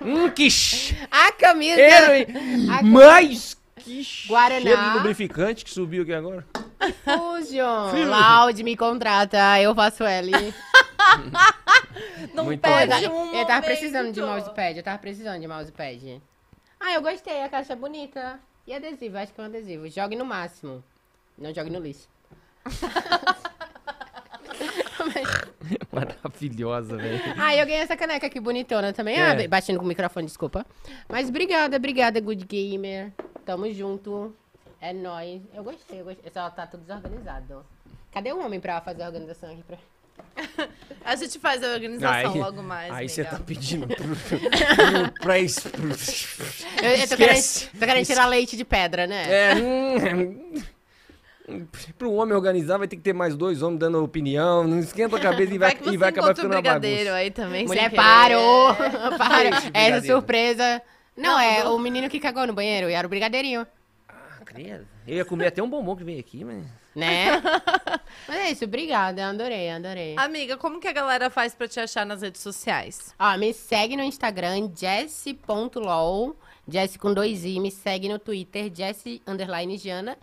Hum, que
A camisa.
hein?
A
Mais que
Guaraná.
cheiro de lubrificante que subiu aqui agora.
Fusion. Loud me contrata, eu faço L.
Não
Muito
perde
bom.
um
Eu tava
momento.
precisando de mousepad, eu tava precisando de mousepad. Ah, eu gostei, a caixa é bonita. E adesivo, acho que é um adesivo. Jogue no máximo. Não jogue no lixo.
Maravilhosa, velho.
Ah, eu ganhei essa caneca aqui bonitona também.
É.
Ah, batendo com o microfone, desculpa. Mas obrigada, obrigada, Good Gamer. Tamo junto. É nóis. Eu gostei, eu gostei. Só tá tudo desorganizado. Cadê o homem pra fazer a organização aqui? Pra...
A gente faz a organização
Aí-
logo mais.
Aí você tá pedindo pro, pro, pra es- pro-
Eu, eu tô, querendo, tô querendo tirar leite de pedra, né?
É, hum, pro homem organizar vai ter que ter mais dois homens dando opinião, não esquenta a cabeça e vai, e vai acabar ficando uma
brigadeiro
bagunça.
aí também.
Mulher, parou! Para!
Esse
Essa surpresa. Não,
Não,
é
não.
o menino que cagou no banheiro e era o brigadeirinho.
Ah, credo. Eu ia comer até um bombom que veio aqui, mas...
Né? Mas é isso, obrigada. Adorei, adorei.
Amiga, como que a galera faz pra te achar nas redes sociais?
Ó, me segue no Instagram, jesse.lol, Jesse com dois i, me segue no Twitter, Jesse underline Jana.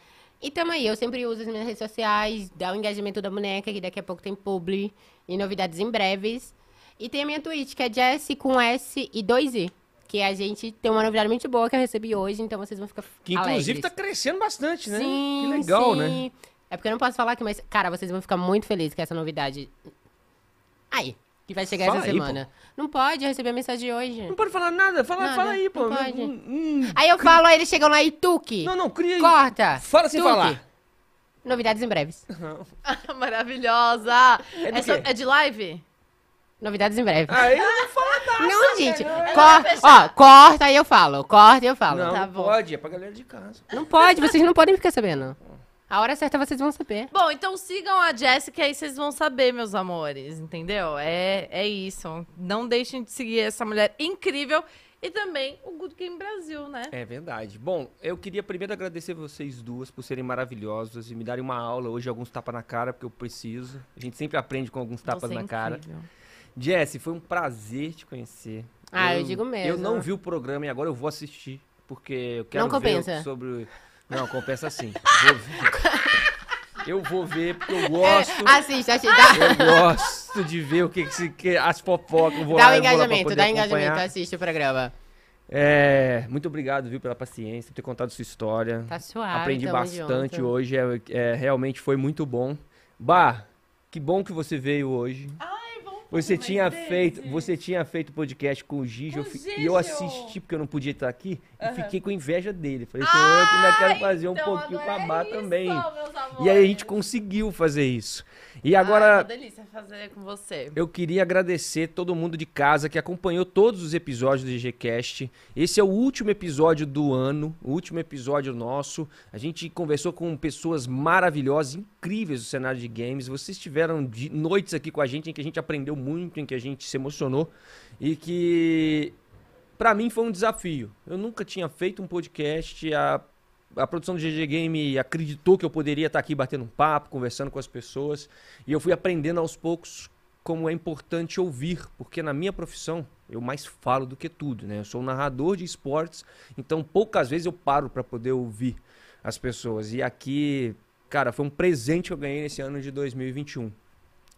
E tamo aí, eu sempre uso as minhas redes sociais, dá o engajamento da boneca, que daqui a pouco tem publi e novidades em breves. E tem a minha Twitch, que é Jesse com S e dois i. Que a gente tem uma novidade muito boa que eu recebi hoje, então vocês vão ficar
Que inclusive
alegres.
tá crescendo bastante, né?
Sim,
que legal,
sim.
né?
É porque eu não posso falar aqui, mas, cara, vocês vão ficar muito felizes com essa novidade. Aí, que vai chegar
Fala
essa
aí,
semana. Não pode, eu recebi a mensagem hoje.
Não pode falar nada, fala,
Nada,
fala aí, pô.
não pode.
Hum, hum.
Aí eu falo, aí eles chegam lá e tuque.
Não, não, cria aí.
Corta.
Fala sem
tuque.
falar.
Novidades em breves.
Maravilhosa!
É quê?
é de live?
Novidades em breves.
Aí não fala nada.
não, gente.
vai
Corta, ó, corta aí eu falo. Corta e eu falo.
Não,
Não,
tá
não
bom.
pode, é pra galera de casa.
pode, vocês não podem ficar sabendo. A hora certa vocês vão saber.
Bom, então sigam a Jéssica aí vocês vão saber, meus amores, entendeu? É, é isso. Não deixem de seguir essa mulher incrível e também o Good Game Brasil, né?
É verdade. Bom, eu queria primeiro agradecer vocês duas por serem maravilhosas e me darem uma aula hoje, alguns tapas na cara, porque eu preciso. A gente sempre aprende com alguns tapas
Você é
na cara. Jessie, foi um prazer te conhecer.
Ah, eu digo mesmo.
Eu não vi o programa e agora eu vou assistir, porque eu quero ver sobre... Não, compensa sim. Vou ver. Eu vou ver porque eu gosto.
Assiste, assiste. Dá,
Eu gosto de ver o que, que se que as fofocas. eu Vou
dá
lá,
o
pra
engajamento, dá engajamento, assiste o programa.
É, muito obrigado, viu, pela paciência, por ter contado sua história.
Tá suave,
Aprendi bastante
junto.
hoje, é, é, realmente foi muito bom. Bah, que bom que você veio hoje.
Vamos
Você tinha feito, você tinha feito podcast com o Gigi,
Com
eu
o
fi- e eu assisti porque eu não podia estar aqui e
Aham.
fiquei com inveja dele. Falei assim, eu ainda quero fazer um
então
pouquinho com a Bá
é isso,
também. E aí a gente conseguiu fazer isso. E agora
uma delícia fazer com você.
eu queria agradecer todo mundo de casa que acompanhou todos os episódios do GGCast. Esse é o último episódio do ano, o último episódio nosso. A gente conversou com pessoas maravilhosas, incríveis do cenário de games. Vocês tiveram de- noites aqui com a gente em que a gente aprendeu muito, em que a gente se emocionou e que pra mim foi um desafio. Eu nunca tinha feito um podcast, a a produção do GG Game acreditou que eu poderia estar aqui batendo um papo, conversando com as pessoas, e eu fui aprendendo aos poucos como é importante ouvir, porque na minha profissão eu mais falo do que tudo, né? Eu sou um narrador de esportes, então poucas vezes eu paro para poder ouvir as pessoas. E aqui, cara, foi um presente que eu ganhei nesse ano de 2021.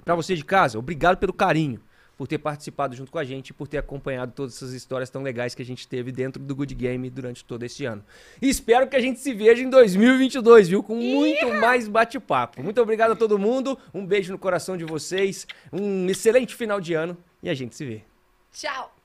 Para você de casa, obrigado pelo carinho, por ter participado junto com a gente e por ter acompanhado todas essas histórias tão legais que a gente teve dentro do Good Game durante todo esse ano. E espero que a gente se veja em 2022, viu? Com muito mais bate-papo. Muito obrigado a todo mundo, um beijo no coração de vocês, um excelente final de ano e a gente se vê.
Tchau!